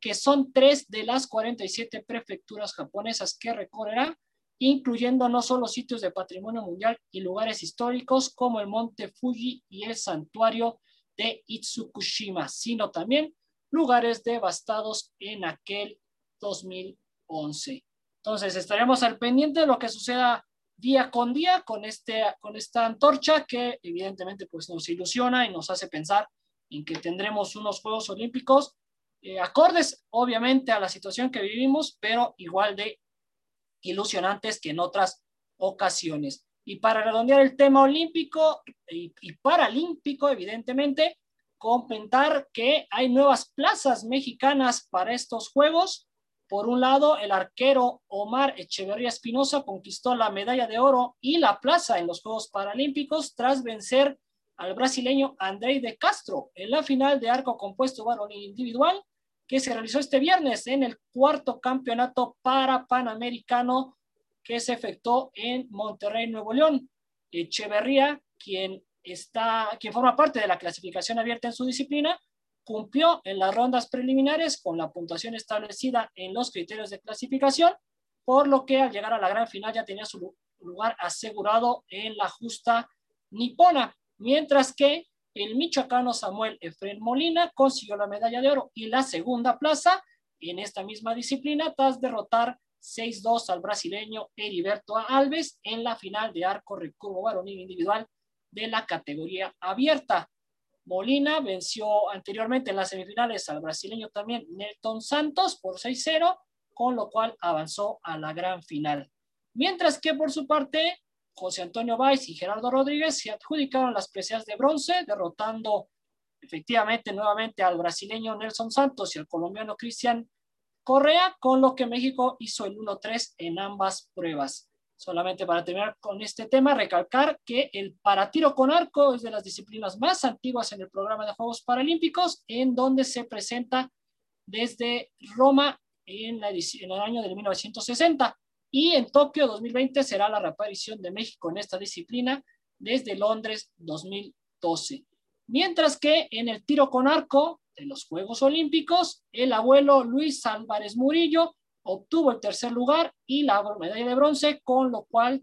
que son tres de las 47 prefecturas japonesas que recorrerá, incluyendo no solo sitios de patrimonio mundial y lugares históricos como el monte Fuji y el santuario de Itsukushima, sino también lugares devastados en aquel 2011. Entonces, estaremos al pendiente de lo que suceda día con día con, este, con esta antorcha que evidentemente pues nos ilusiona y nos hace pensar en que tendremos unos Juegos Olímpicos eh, acordes obviamente a la situación que vivimos, pero igual de ilusionantes que en otras ocasiones. Y para redondear el tema olímpico y, paralímpico, evidentemente, comentar que hay nuevas plazas mexicanas para estos Juegos. Por un lado, el arquero Omar Echeverría Espinosa conquistó la medalla de oro y la plaza en los Juegos Paralímpicos tras vencer al brasileño Andrei de Castro en la final de arco compuesto varonil individual que se realizó este viernes en el cuarto campeonato para Panamericano que se efectuó en Monterrey, Nuevo León. Echeverría, quien está, quien forma parte de la clasificación abierta en su disciplina, cumplió en las rondas preliminares con la puntuación establecida en los criterios de clasificación, por lo que al llegar a la gran final ya tenía su lugar asegurado en la justa nipona, mientras que el michoacano Samuel Efren Molina consiguió la medalla de oro y la segunda plaza en esta misma disciplina tras derrotar 6-2 al brasileño Heriberto Alves en la final de arco recurvo varonil individual de la categoría abierta. Molina venció anteriormente en las semifinales al brasileño también Nelton Santos por 6-0, con lo cual avanzó a la gran final. Mientras que por su parte, José Antonio Valls y Gerardo Rodríguez se adjudicaron las preseas de bronce, derrotando efectivamente nuevamente al brasileño Nelson Santos y al colombiano Cristian Correa, con lo que México hizo el 1-3 en ambas pruebas. Solamente para terminar con este tema, recalcar que el para tiro con arco es de las disciplinas más antiguas en el programa de Juegos Paralímpicos, en donde se presenta desde Roma en, la en el año de 1960 y en Tokio 2020 será la reaparición de México en esta disciplina desde Londres 2012. Mientras que en el tiro con arco de los Juegos Olímpicos, el abuelo Luis Álvarez Murillo obtuvo el tercer lugar y la medalla de bronce, con lo cual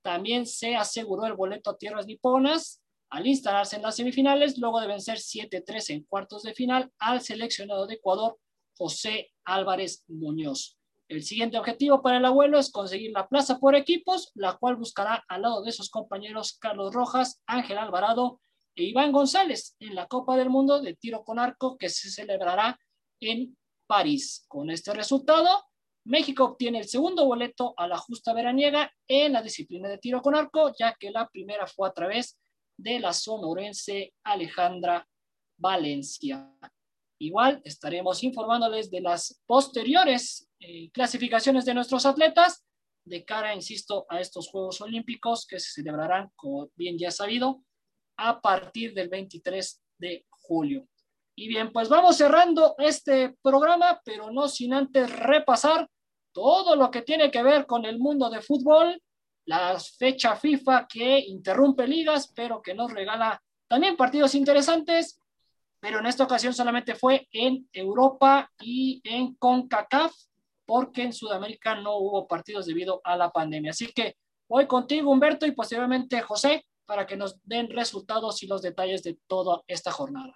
también se aseguró el boleto a tierras niponas al instalarse en las semifinales, luego de vencer 7-3 en cuartos de final al seleccionado de Ecuador, José Álvarez Muñoz. El siguiente objetivo para el abuelo es conseguir la plaza por equipos, la cual buscará al lado de sus compañeros Carlos Rojas, Ángel Alvarado e Iván González en la Copa del Mundo de tiro con arco que se celebrará en París. Con este resultado, México obtiene el segundo boleto a la justa veraniega en la disciplina de tiro con arco, ya que la primera fue a través de la sonorense Alejandra Valencia. Igual estaremos informándoles de las posteriores eh, clasificaciones de nuestros atletas de cara, insisto, a estos Juegos Olímpicos que se celebrarán, como bien ya sabido, a partir del 23 de julio. Y bien, pues vamos cerrando este programa, pero no sin antes repasar todo lo que tiene que ver con el mundo de fútbol, la fecha FIFA que interrumpe ligas, pero que nos regala también partidos interesantes, pero en esta ocasión solamente fue en Europa y en CONCACAF, porque en Sudamérica no hubo partidos debido a la pandemia. Así que voy contigo, Humberto, y posteriormente José, para que nos den resultados y los detalles de toda esta jornada.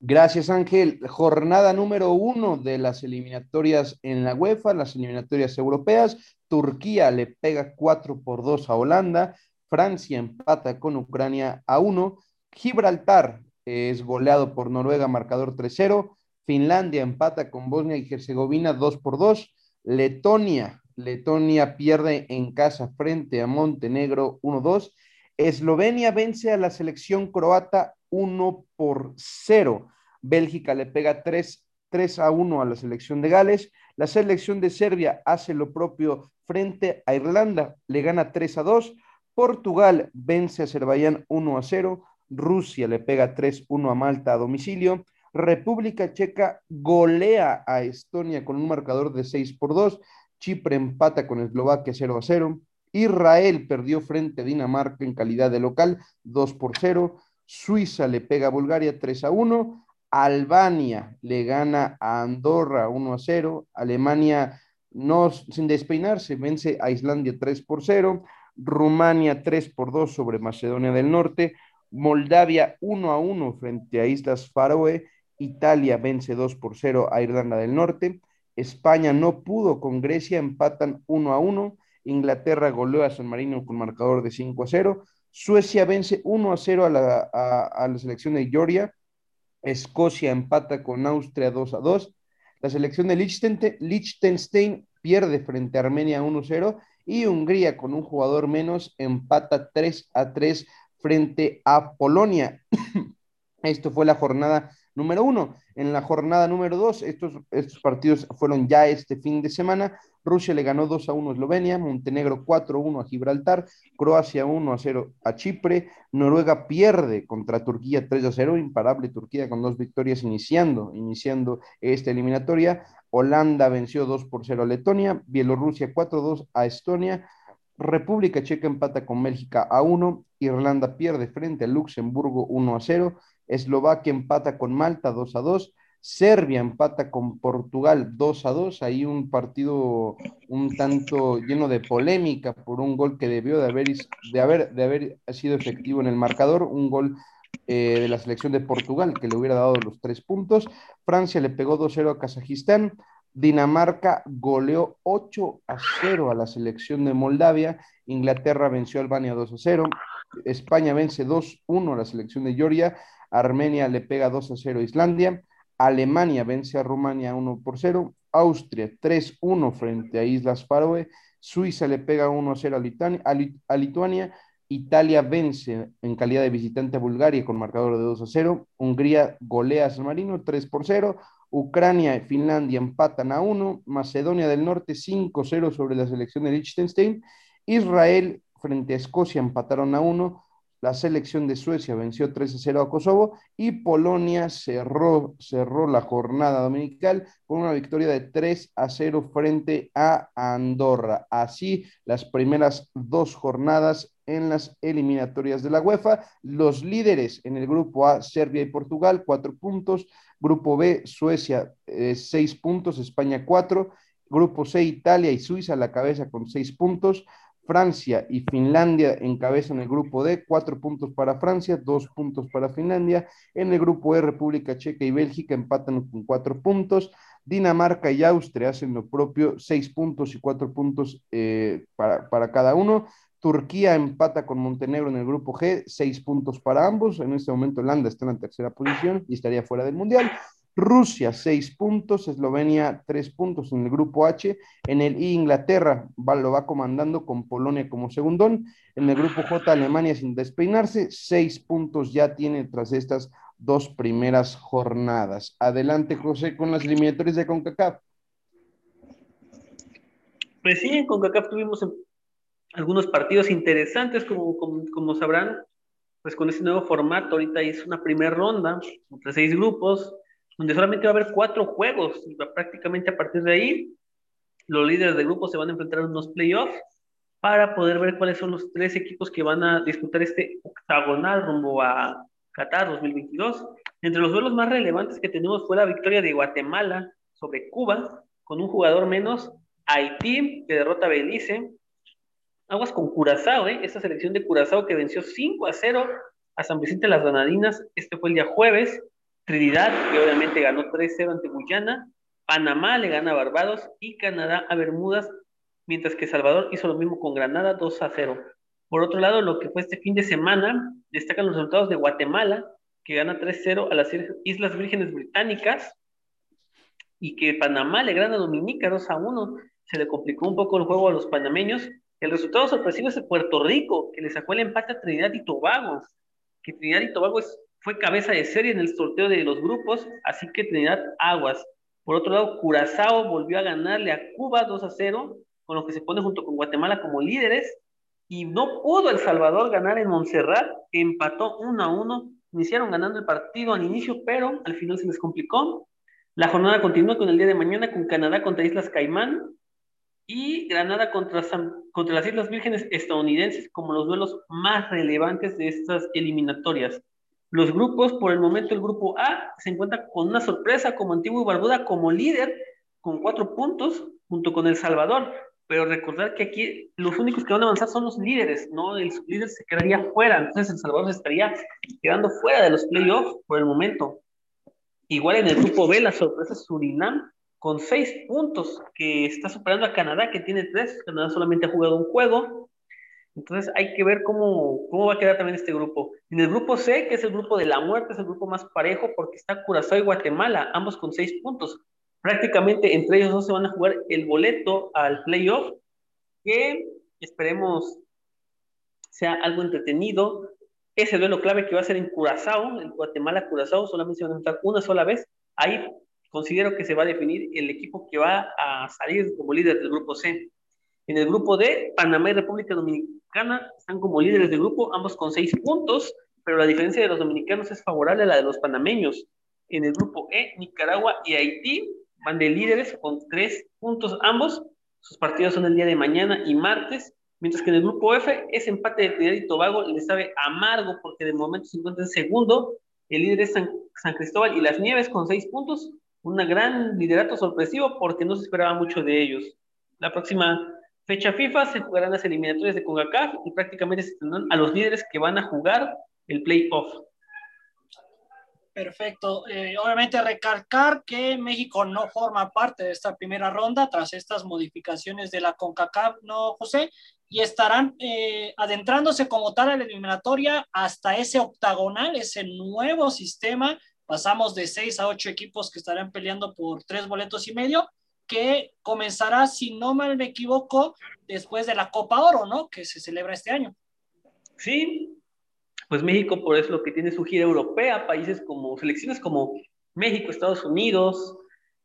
Gracias, Ángel. Jornada número uno de las eliminatorias en la UEFA, las eliminatorias europeas. Turquía le pega 4 por 2 a Holanda. Francia empata con Ucrania a 1. Gibraltar es goleado por Noruega, marcador 3-0. Finlandia empata con Bosnia y Herzegovina 2 por 2. Letonia, Letonia pierde en casa frente a Montenegro 1-2. Eslovenia vence a la selección croata 1 por 0. Bélgica le pega 3, 3 a 1 a la selección de Gales. La selección de Serbia hace lo propio frente a Irlanda, le gana 3 a 2. Portugal vence a Azerbaiyán 1 a 0. Rusia le pega 3-1 a Malta a domicilio. República Checa golea a Estonia con un marcador de 6 por 2. Chipre empata con Eslovaquia 0 a 0. Israel perdió frente a Dinamarca en calidad de local 2 por 0. Suiza le pega a Bulgaria 3 a 1. Albania le gana a Andorra 1 a 0, Alemania no, sin despeinarse vence a Islandia 3 por 0, Rumania 3 por 2 sobre Macedonia del Norte, Moldavia 1 a 1 frente a Islas Faroe, Italia vence 2 por 0 a Irlanda del Norte, España no pudo con Grecia, empatan 1 a 1, Inglaterra goleó a San Marino con marcador de 5 a 0, Suecia vence 1 a 0 a la, a la selección de Georgia, Escocia empata con Austria 2 a 2. La selección de Liechtenstein pierde frente a Armenia 1-0 y Hungría con un jugador menos empata 3 a 3 frente a Polonia. Esto fue la jornada número uno. En la jornada número dos, estos, estos partidos fueron ya este fin de semana. Rusia le ganó 2 a 1 a Eslovenia, Montenegro 4 a 1 a Gibraltar, Croacia 1 a 0 a Chipre, Noruega pierde contra Turquía 3 a 0, imparable Turquía con dos victorias iniciando, iniciando esta eliminatoria. Holanda venció 2 por 0 a Letonia, Bielorrusia 4 a 2 a Estonia, República Checa empata con Bélgica a 1, Irlanda pierde frente a Luxemburgo 1 a 0, Eslovaquia empata con Malta 2 a 2, Serbia empata con Portugal 2 a 2, ahí un partido un tanto lleno de polémica por un gol que debió de haber, de haber, de haber sido efectivo en el marcador, un gol eh, de la selección de Portugal que le hubiera dado los tres puntos. Francia le pegó 2-0 a Kazajistán. Dinamarca goleó 8 a 0 a la selección de Moldavia. Inglaterra venció a Albania 2 a 0. España vence 2-1 a la selección de Georgia. Armenia le pega 2 a 0 a Islandia. Alemania vence a Rumania 1 por 0, Austria 3-1 frente a Islas Faroe, Suiza le pega 1-0 a, a, Lituania, Italia vence en calidad de visitante a Bulgaria con marcador de 2 0, Hungría golea a San Marino 3 por 0, Ucrania y Finlandia empatan a 1, Macedonia del Norte 5-0 sobre la selección de Liechtenstein, Israel frente a Escocia empataron a 1, la selección de Suecia venció 3 a 0 a Kosovo y Polonia cerró, cerró la jornada dominical con una victoria de 3 a 0 frente a Andorra. Así, las primeras dos jornadas en las eliminatorias de la UEFA. Los líderes en el grupo A, Serbia y Portugal, cuatro puntos. Grupo B, Suecia, eh, seis puntos. España, cuatro. Grupo C, Italia y Suiza a la cabeza con seis puntos. Francia y Finlandia encabezan el grupo D, cuatro puntos para Francia, dos puntos para Finlandia. En el grupo E, República Checa y Bélgica empatan con cuatro puntos. Dinamarca y Austria hacen lo propio, seis puntos y cuatro puntos eh, para, para cada uno. Turquía empata con Montenegro en el grupo G, seis puntos para ambos. En este momento Holanda está en la tercera posición y estaría fuera del Mundial. Rusia, seis puntos, Eslovenia, tres puntos en el grupo H. En el I, Inglaterra lo va comandando con Polonia como segundón. En el grupo J, Alemania sin despeinarse, seis puntos ya tiene tras estas dos primeras jornadas. Adelante, José, con las eliminatorias de CONCACAF. Pues sí, en CONCACAF tuvimos algunos partidos interesantes, como, como, como sabrán, pues con este nuevo formato, ahorita es una primera ronda, entre seis grupos, donde solamente va a haber cuatro juegos y prácticamente a partir de ahí los líderes de grupo se van a enfrentar en unos playoffs para poder ver cuáles son los tres equipos que van a disputar este octagonal rumbo a Qatar 2022. Entre los duelos más relevantes que tenemos fue la victoria de Guatemala sobre Cuba, con un jugador menos, Haití, que derrota a Belice, aguas con Curazao, ¿eh? esa selección de Curazao que venció 5 a 0 a San Vicente de las Granadinas, este fue el día jueves, Trinidad, que obviamente ganó 3-0 ante Guyana, Panamá le gana a Barbados y Canadá a Bermudas, mientras que Salvador hizo lo mismo con Granada 2-0. Por otro lado, lo que fue este fin de semana, destacan los resultados de Guatemala, que gana 3-0 a las Islas Vírgenes Británicas, y que Panamá le gana a Dominica 2-1. Se le complicó un poco el juego a los panameños. El resultado sorpresivo es de Puerto Rico, que le sacó el empate a Trinidad y Tobago, que Trinidad y Tobago es fue cabeza de serie en el sorteo de los grupos, así que Trinidad Aguas. Por otro lado, Curazao volvió a ganarle a Cuba 2 a 0, con lo que se pone junto con Guatemala como líderes, y no pudo El Salvador ganar en Montserrat, que empató 1 a 1. Iniciaron ganando el partido al inicio, pero al final se les complicó. La jornada continúa con el día de mañana con Canadá contra Islas Caimán y Granada contra, contra las Islas Vírgenes estadounidenses como los duelos más relevantes de estas eliminatorias. Los grupos, por el momento el grupo A se encuentra con una sorpresa como Antigua y Barbuda como líder con cuatro puntos junto con El Salvador. Pero recordar que aquí los únicos que van a avanzar son los líderes, ¿no? El líder se quedaría fuera, entonces El Salvador se estaría quedando fuera de los playoffs por el momento. Igual en el grupo B, la sorpresa es Surinam con seis puntos, que está superando a Canadá, que tiene tres. Canadá solamente ha jugado un juego. Entonces hay que ver cómo, cómo va a quedar también este grupo. En el grupo C, que es el grupo de la muerte, es el grupo más parejo porque está Curazao y Guatemala, ambos con seis puntos. Prácticamente entre ellos dos se van a jugar el boleto al playoff, que esperemos sea algo entretenido. ese duelo clave que va a ser en Curazao, en Guatemala-Curazao, solamente se van a enfrentar una sola vez. Ahí considero que se va a definir el equipo que va a salir como líder del grupo C. En el grupo D, Panamá y República Dominicana están como líderes del grupo, ambos con seis puntos, pero la diferencia de los dominicanos es favorable a la de los panameños. En el grupo E, Nicaragua y Haití van de líderes con tres puntos ambos. Sus partidos son el día de mañana y martes. Mientras que en el grupo F, ese empate de Trinidad y Tobago le sabe amargo porque de momento se encuentra en segundo. El líder es San Cristóbal y Las Nieves con seis puntos. Un gran liderato sorpresivo porque no se esperaba mucho de ellos. La próxima fecha FIFA se jugarán las eliminatorias de CONCACAF y prácticamente se tendrán a los líderes que van a jugar el playoff. Perfecto. Eh, obviamente recalcar que México no forma parte de esta primera ronda tras estas modificaciones de la CONCACAF, ¿no, José? Y estarán eh, adentrándose como tal a la eliminatoria hasta ese octagonal, ese nuevo sistema. Pasamos de seis a ocho equipos que estarán peleando por tres boletos y medio, que comenzará, si no mal me equivoco, después de la Copa Oro, ¿no? Que se celebra este año. Sí, pues México por eso lo que tiene su gira europea, países como, selecciones como México, Estados Unidos,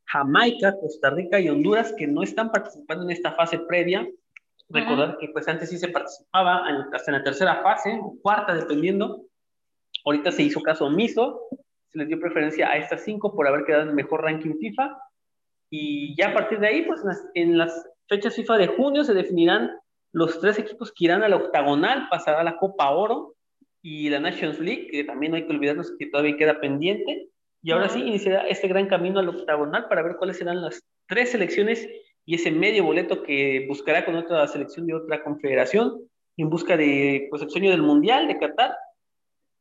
Jamaica, Costa Rica y Honduras que no están participando en esta fase previa. Recordar que pues antes sí se participaba hasta en la tercera fase, o cuarta dependiendo. Ahorita se hizo caso omiso, se les dio preferencia a estas cinco por haber quedado en mejor ranking FIFA. Y ya a partir de ahí, pues en las, fechas FIFA de junio se definirán los tres equipos que irán a la octagonal, pasará la Copa Oro, y la Nations League, que también no hay que olvidarnos que todavía queda pendiente. Y ahora sí iniciará este gran camino al octagonal para ver cuáles serán las tres selecciones y ese medio boleto que buscará con otra selección de otra confederación en busca de pues, el sueño del Mundial de Qatar.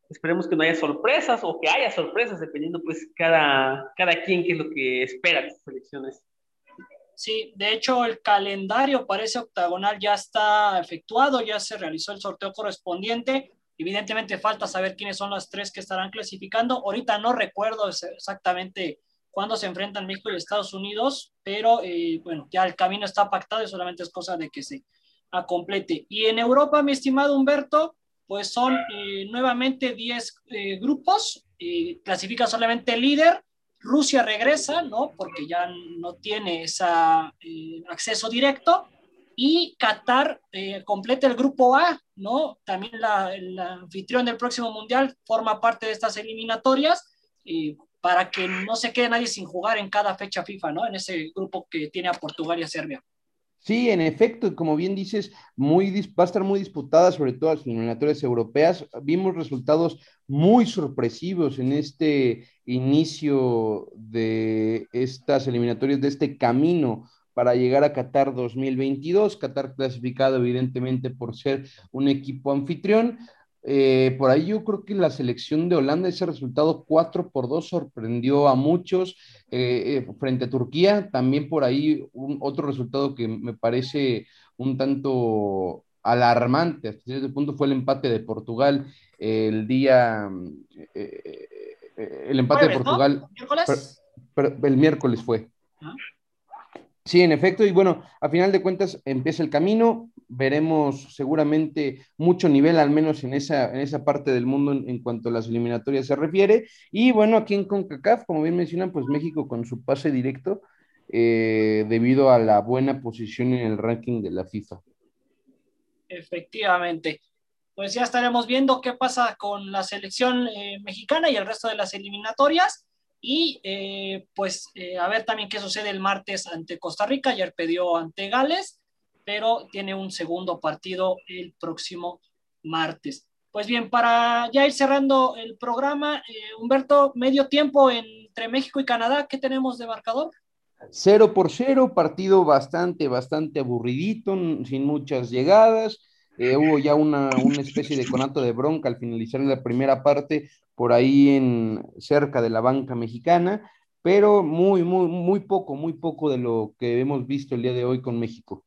Esperemos que no haya sorpresas o que haya sorpresas, dependiendo pues cada, cada quien qué es lo que espera de las selecciones. Sí, de hecho el calendario para ese octagonal ya está efectuado, ya se realizó el sorteo correspondiente Evidentemente falta saber quiénes son las tres que estarán clasificando. Ahorita no recuerdo exactamente cuándo se enfrentan México y Estados Unidos, pero eh, bueno, ya el camino está pactado y solamente es cosa de que se complete. Y en Europa, mi estimado Humberto, pues son eh, nuevamente 10 eh, grupos, clasifica solamente el líder, Rusia regresa, ¿no? Porque ya no tiene ese acceso directo y Qatar eh, completa el grupo A, ¿no? También la, el anfitrión del próximo mundial forma parte de estas eliminatorias para que no se quede nadie sin jugar en cada fecha FIFA, ¿no? En ese grupo que tiene a Portugal y a Serbia. Sí, en efecto, como bien dices, muy, va a estar muy disputada, sobre todo las eliminatorias europeas. Vimos resultados muy sorpresivos en este inicio de estas eliminatorias, de este camino para llegar a Qatar 2022. Qatar clasificado evidentemente por ser un equipo anfitrión. Eh, por ahí yo creo que la selección de Holanda, ese resultado 4 por 2 sorprendió a muchos eh, eh, frente a Turquía. También por ahí un, otro resultado que me parece un tanto alarmante hasta cierto punto fue el empate de Portugal el día, el empate de Portugal. el miércoles fue. ¿Ah? Sí, en efecto, y bueno, a final de cuentas empieza el camino, veremos seguramente mucho nivel, al menos en esa, en esa parte del mundo en, cuanto a las eliminatorias se refiere, y bueno, aquí en CONCACAF, como bien mencionan, pues México con su pase directo, eh, debido a la buena posición en el ranking de la FIFA. Efectivamente. Pues ya estaremos viendo qué pasa con la selección eh, mexicana y el resto de las eliminatorias. Y eh, pues eh, a ver también qué sucede el martes ante Costa Rica. Ayer perdió ante Gales, pero tiene un segundo partido el próximo martes. Pues bien, para ya ir cerrando el programa, eh, Humberto, medio tiempo entre México y Canadá, ¿qué tenemos de marcador? Cero por cero, partido bastante, bastante aburridito, sin muchas llegadas. Hubo ya una, una, especie de conato de bronca al finalizar la primera parte, por ahí en cerca de la banca mexicana, pero muy, muy, muy poco, muy poco de lo que hemos visto el día de hoy con México.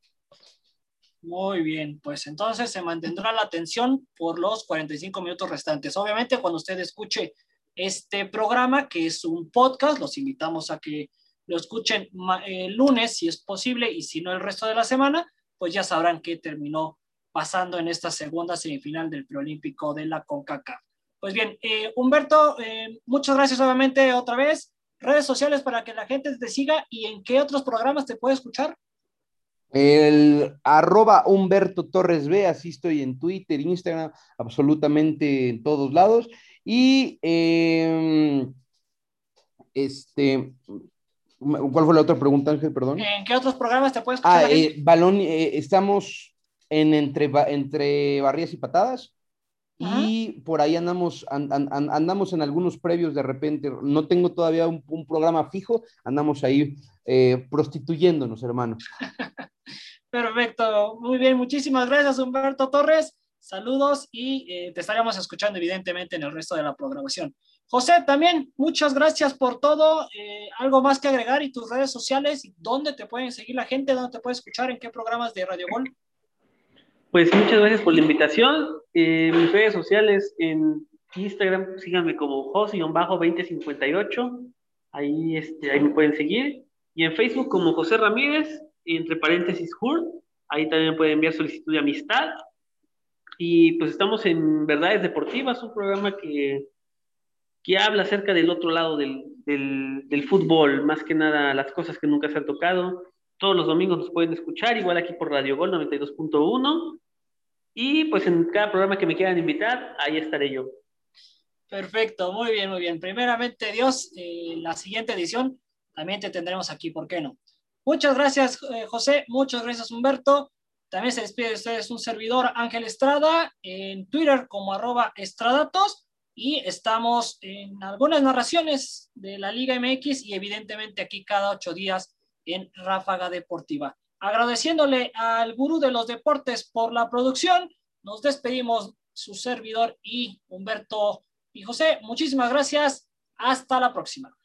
Muy bien, pues entonces se mantendrá la atención por los 45 minutos restantes. Obviamente, cuando usted escuche este programa, que es un podcast, los invitamos a que lo escuchen el lunes, si es posible, y si no el resto de la semana, pues ya sabrán que terminó pasando en esta segunda semifinal del preolímpico de la CONCACAF. Pues bien, eh, Humberto, eh, muchas gracias nuevamente otra vez. Redes sociales para que la gente te siga y en qué otros programas te puede escuchar. El arroba Humberto Torres B, así estoy en Twitter, Instagram, absolutamente en todos lados. Y em, este, ¿cuál fue la otra pregunta, Ángel? Perdón. ¿En qué otros programas te puedes escuchar? Ah, eh, balón, eh, estamos en entre, entre barrias y patadas. Y por ahí andamos, andamos en algunos previos de repente. No tengo todavía un, programa fijo, andamos ahí eh, prostituyéndonos, hermano. Perfecto, muy bien, muchísimas gracias Humberto Torres, saludos y eh, te estaremos escuchando evidentemente en el resto de la programación. José, también muchas gracias por todo, eh, algo más que agregar y tus redes sociales, dónde te pueden seguir la gente, dónde te puede escuchar, en qué programas de Radio Gol. Pues muchas gracias por la invitación, eh, mis redes sociales en Instagram, síganme como José-2058, ahí, este, ahí me pueden seguir, y en Facebook como José Ramírez, entre paréntesis HUR, ahí también pueden enviar solicitud de amistad. Y pues estamos en Verdades Deportivas, un programa que, que habla acerca del otro lado del, del, del fútbol, más que nada las cosas que nunca se han tocado. Todos los domingos nos pueden escuchar, igual aquí por Radio Gol 92.1. Y pues en cada programa que me quieran invitar, ahí estaré yo. Perfecto, muy bien, muy bien. Primeramente, Dios, eh, la siguiente edición también te tendremos aquí, ¿por qué no? Muchas gracias, eh, José. Muchas gracias, Humberto. También se despide de ustedes un servidor, Ángel Estrada, en Twitter como arroba estradatos. Y estamos en algunas narraciones de la Liga MX y evidentemente aquí cada ocho días en Ráfaga Deportiva. Agradeciéndole al gurú de los deportes por la producción, nos despedimos su servidor y Humberto y José. Muchísimas gracias. Hasta la próxima.